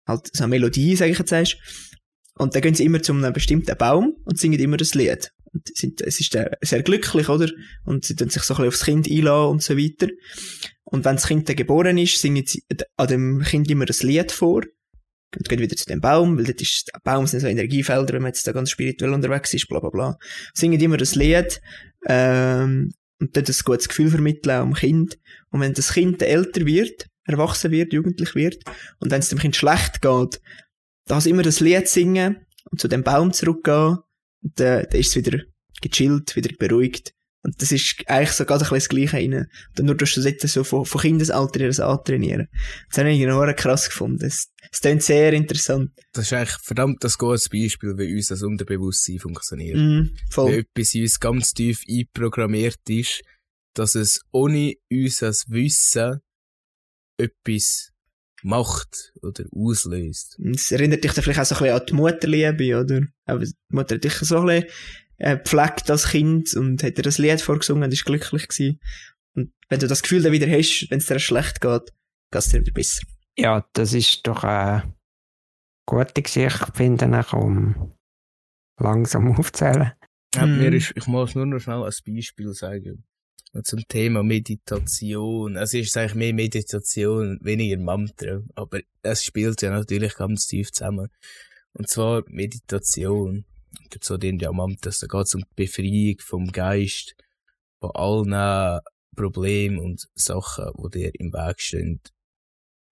halt so eine Melodie, sage ich jetzt erst. Und dann gehen sie immer zu einem bestimmten Baum und singen immer das Lied. Und sind, es ist sehr glücklich, oder? Und sie tun sich so ein bisschen aufs Kind einladen und so weiter. Und wenn das Kind dann geboren ist, singen sie an dem Kind immer das Lied vor. Und gehen wieder zu dem Baum, weil dort ist, Baum sind so Energiefelder, wenn man jetzt da ganz spirituell unterwegs ist, bla bla bla. Singen immer das Lied, ähm, und dort ein gutes Gefühl vermitteln dem Kind. Und wenn das Kind älter wird, erwachsen wird, jugendlich wird, und wenn es dem Kind schlecht geht, dann immer das Lied singen und zu dem Baum zurückgehen, und dann, dann ist es wieder gechillt, wieder beruhigt. Und das ist eigentlich so gerade ein bisschen das Gleiche rein. Und nur tust du das jetzt so von, von Kindesalter das antrainieren. Das habe ich noch krass gefunden. Es, es klingt sehr interessant. Das ist eigentlich verdammt ein gutes Beispiel, wie unser Unterbewusstsein funktioniert. Mm, Wie voll. etwas in uns ganz tief einprogrammiert ist, dass es ohne unser Wissen etwas macht oder auslöst. Es erinnert dich dann vielleicht auch so ein bisschen an die Mutterliebe, oder? Aber die Mutter hat dich so ein bisschen äh, gepflegt als Kind und hat dir das Lied vorgesungen und ist glücklich gewesen. Und wenn du das Gefühl dann wieder hast, wenn es dir schlecht geht, geht es dir wieder besser. Ja, das ist doch eine gute Geschichte, finde ich, um langsam aufzählen. Ja, Mhm. mir ist, ich muss nur noch schnell ein Beispiel sagen. Und Zum Thema Meditation. Es ist eigentlich mehr Meditation, weniger Mantra. Aber es spielt ja natürlich ganz tief zusammen. Und zwar Meditation. Dazu dient ja Mantras. Da geht es um die Befreiung vom Geist von allen Problemen und Sachen, die dir im Weg stehen.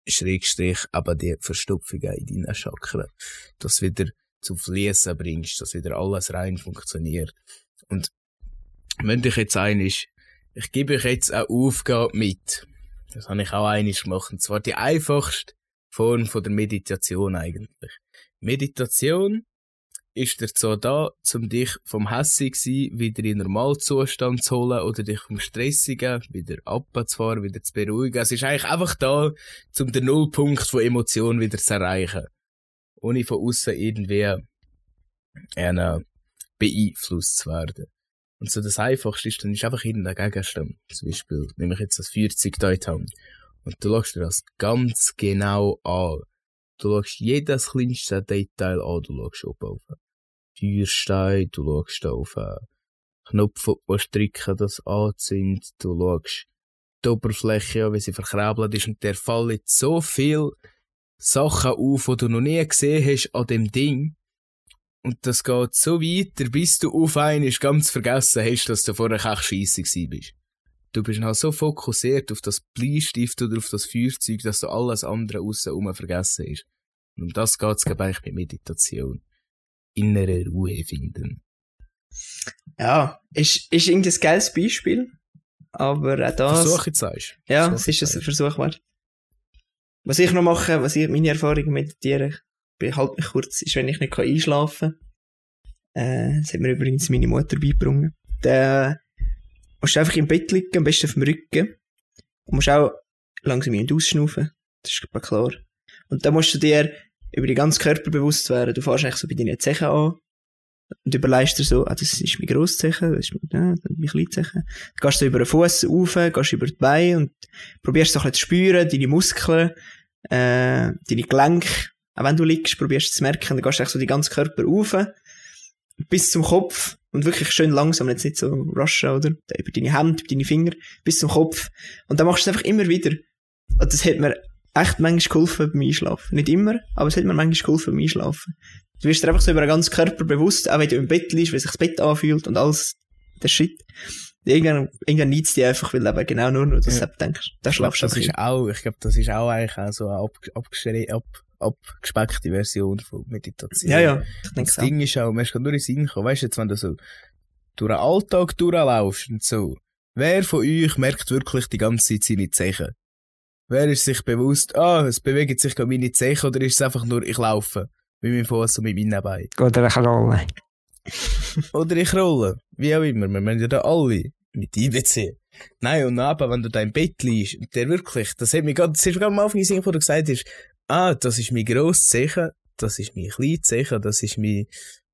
Schrägstrich aber die Verstopfungen in deinen Chakren. Dass du wieder zum Fließen bringst, dass wieder alles rein funktioniert. Und wenn dich jetzt ein ist, ich gebe euch jetzt eine Aufgabe mit. Das habe ich auch einiges gemacht. Und zwar die einfachste Form von der Meditation eigentlich. Meditation ist dazu da, um dich vom Hässigen wieder in Normalzustand zu holen oder dich vom Stressigen wieder abzufahren, wieder zu beruhigen. Es ist eigentlich einfach da, um den Nullpunkt von Emotionen wieder zu erreichen. Ohne von außen irgendwie äh, beeinflusst zu werden. Und so das Einfachste ist, dann ist einfach irgendein Gegenstand. Zum Beispiel, nehme ich jetzt das 40 da. Und du schaust dir das ganz genau an. Du schaust jedes kleinste Detail an. Du schaust ob auf einen Feuerstein, du schaust auf einen Knopf, wo stricken das anzündet, du schaust die Oberfläche an, wie sie verkrebelt ist. Und der fallen so viel Sachen auf, die du noch nie gesehen hast an dem Ding. Und das geht so weiter, bis du auf einmal ganz vergessen hast, dass du vorher echt scheisse gewesen bist. Du bist halt so fokussiert auf das Bleistift oder auf das Feuerzeug, dass du alles andere aussen herum vergessen hast. Und um das geht's glaub ich mit Meditation. Innere Ruhe finden. Ja, ist, ist irgendwie ein geiles Beispiel. Aber auch das. Versuch jetzt sagst. Ja, es ist ein Versuch wert. Was ich noch mache, was ich, meine Erfahrungen meditieren, ich behalte mich kurz, ist, wenn ich nicht kann einschlafen kann. Äh, das hat mir übrigens meine Mutter beigebracht. Dann musst du einfach im Bett liegen, am besten auf dem Rücken. Und musst auch langsam ein- und ausschnaufen. Das ist klar. Und dann musst du dir über den ganzen Körper bewusst werden. Du fährst eigentlich so bei deinen Zechen an. Und überlegst dir so, ah, das ist mein Grosszeichen, das ist mein, ist mein Kleinzeichen. Du gehst so über den Fuß rauf, gehst über die Beine und probierst so ein bisschen zu spüren, deine Muskeln, äh, deine Gelenke. Auch wenn du liegst, probierst du zu merken, dann gehst du echt so die ganzen Körper rauf, bis zum Kopf und wirklich schön langsam, jetzt nicht so rushen, oder? Über deine Hände, über deine Finger, bis zum Kopf. Und dann machst du es einfach immer wieder. Und das hat mir echt manchmal geholfen beim Einschlafen. Nicht immer, aber es hat mir manchmal geholfen beim Einschlafen. Du wirst dir einfach so über den ganzen Körper bewusst, auch wenn du im Bett liegst, wie sich das Bett anfühlt und alles, der Shit. Irgendwann, irgendwann neigt die einfach, weil du genau nur noch das Ja. denkst. Da schlafst du das ist auch, ich glaube, das ist auch eigentlich auch so eine ab, abgespeckte Version von Meditation. Ja, ja. Das. Ding ist auch, man kann nur in Sinn kommen, weißt du, jetzt, wenn du so durch den Alltag durchlaufst und so, wer von euch merkt wirklich die ganze Zeit seine Zeichen? Wer ist sich bewusst, ah, es bewegt sich gerade meine Zeichen oder ist es einfach nur, ich laufe mit meinem Fuß und mit meinen Beinen? Oder eine Rolle. Oder ich rolle, wie auch immer, wir müssen ja da alle mit einbeziehen. Nein, und aber wenn du da im Bett liegst, und der wirklich, das hat mir gerade, das ist gerade am Anfang gesehen, wo du gesagt hast, ah, das ist mein grosses Zeichen, das ist mein kleines Zeichen, das ist mein,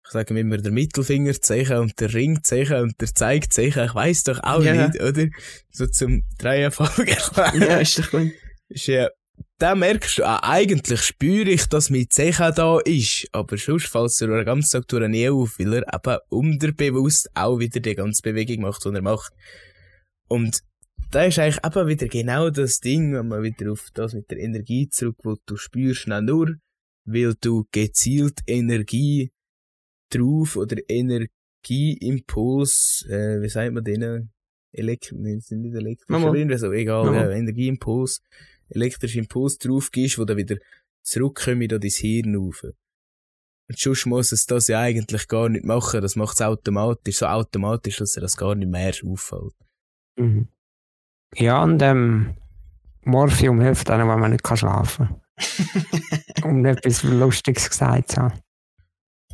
ich sage immer, der Mittelfingerzeichen und der Ringzeichen und der Zeigzeichen, ich weiss doch auch Ja. nicht, oder? So zum Dreierfolge Ja, ist doch gut. Ist ja, da merkst du, ah, eigentlich spüre ich, dass mein Zeichen da ist, aber sonst fällt dir den ganzen Tag durch nie auf, weil er eben unterbewusst auch wieder die ganze Bewegung macht, die er macht. Und da ist eigentlich eben wieder genau das Ding, wenn man wieder auf das mit der Energie zurück, wo du spürst, nicht nur, weil du gezielt Energie drauf oder Energieimpuls, äh, wie sagt man denen? Elekt nicht elektrisch, aber irgendwie so, egal, ja, Energieimpuls, elektrischer Impuls drauf gibst, wo dann wieder zurückkommt in dein Hirn rauf. Und sonst muss es das ja eigentlich gar nicht machen, das macht es automatisch, so automatisch, dass er das gar nicht mehr auffällt. Mhm. Ja, und ähm, Morphium hilft einem, wenn man nicht kann schlafen kann. um etwas Lustiges gesagt zu haben.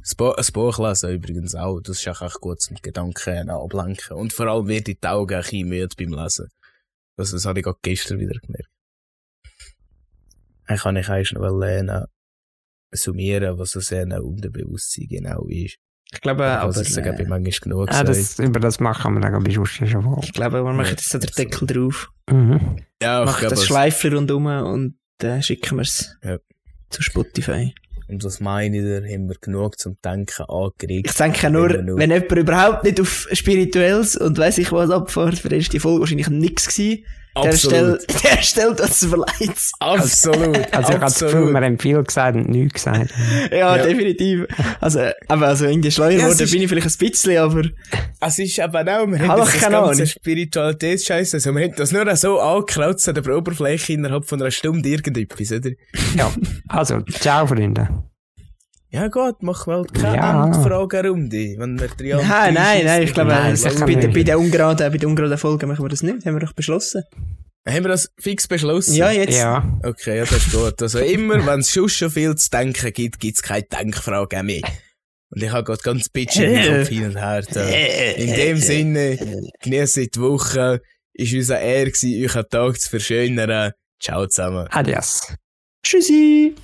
Das, Bo das Buch lesen übrigens auch, das ist auch echt gut zum Gedanken ablenken. Und vor allem wird die Augen ein bisschen müde beim Lesen. Also, das habe ich gerade gestern wieder gemerkt. Dann kann ich eigentlich noch lernen, summieren, was das ein Unterbewusstsein genau ist. Ich glaube, aber, also, das habe ich äh, manchmal genug Ah, gesagt. das, über das machen wir dann bei Schuster schon wohl. ich glaube, wir machen Ja, jetzt so den so. Deckel drauf, Mhm. ja, ich glaube, das Schleifchen rundum und dann schicken wir es Ja. zu Spotify. und das meine ich, da haben wir genug zum Denken angeregt. Ich denke nur, nur- wenn jemand überhaupt nicht auf Spirituelles und weiss ich was abfährt, für die Folge wahrscheinlich nix gewesen. Der Stelle, der Stelle das verleiht. Absolut. Also ich habe absolut. wir haben viel gesagt und nichts gesagt. Ja, Ja. definitiv. Also, aber also irgendwie schleuer Ja, es geworden ist- bin ich vielleicht ein bisschen, aber Es ist eben auch, wir haben Hab das, das keine ganze Ahnung. Spiritualitätsscheiß, also wir haben das nur so angekratzt an der Oberfläche innerhalb von einer Stunde irgendetwas, oder? Ja, also, ciao, Freunde. Ja gut, mach mal keine Ja. Endfragerunde, wenn wir drei nein, nein, nein, ich glaube, Nein, das sicher bei, der- nicht. bei der ungeraden, bei der ungeraden Folge machen wir das nicht, haben wir doch beschlossen. Haben wir das fix beschlossen? Ja, jetzt. Ja, Okay, ja, das ist gut. Also immer, wenn es schon schon viel zu denken gibt, gibt's keine Denkfrage mehr. Und ich habe gerade ganz bitchig im Kopf hin und her. Da. In dem Sinne, genießt die Woche. Ist unser Ehr gewesen, euch einen Tag zu verschönern. Ciao zusammen. adios. Tschüssi!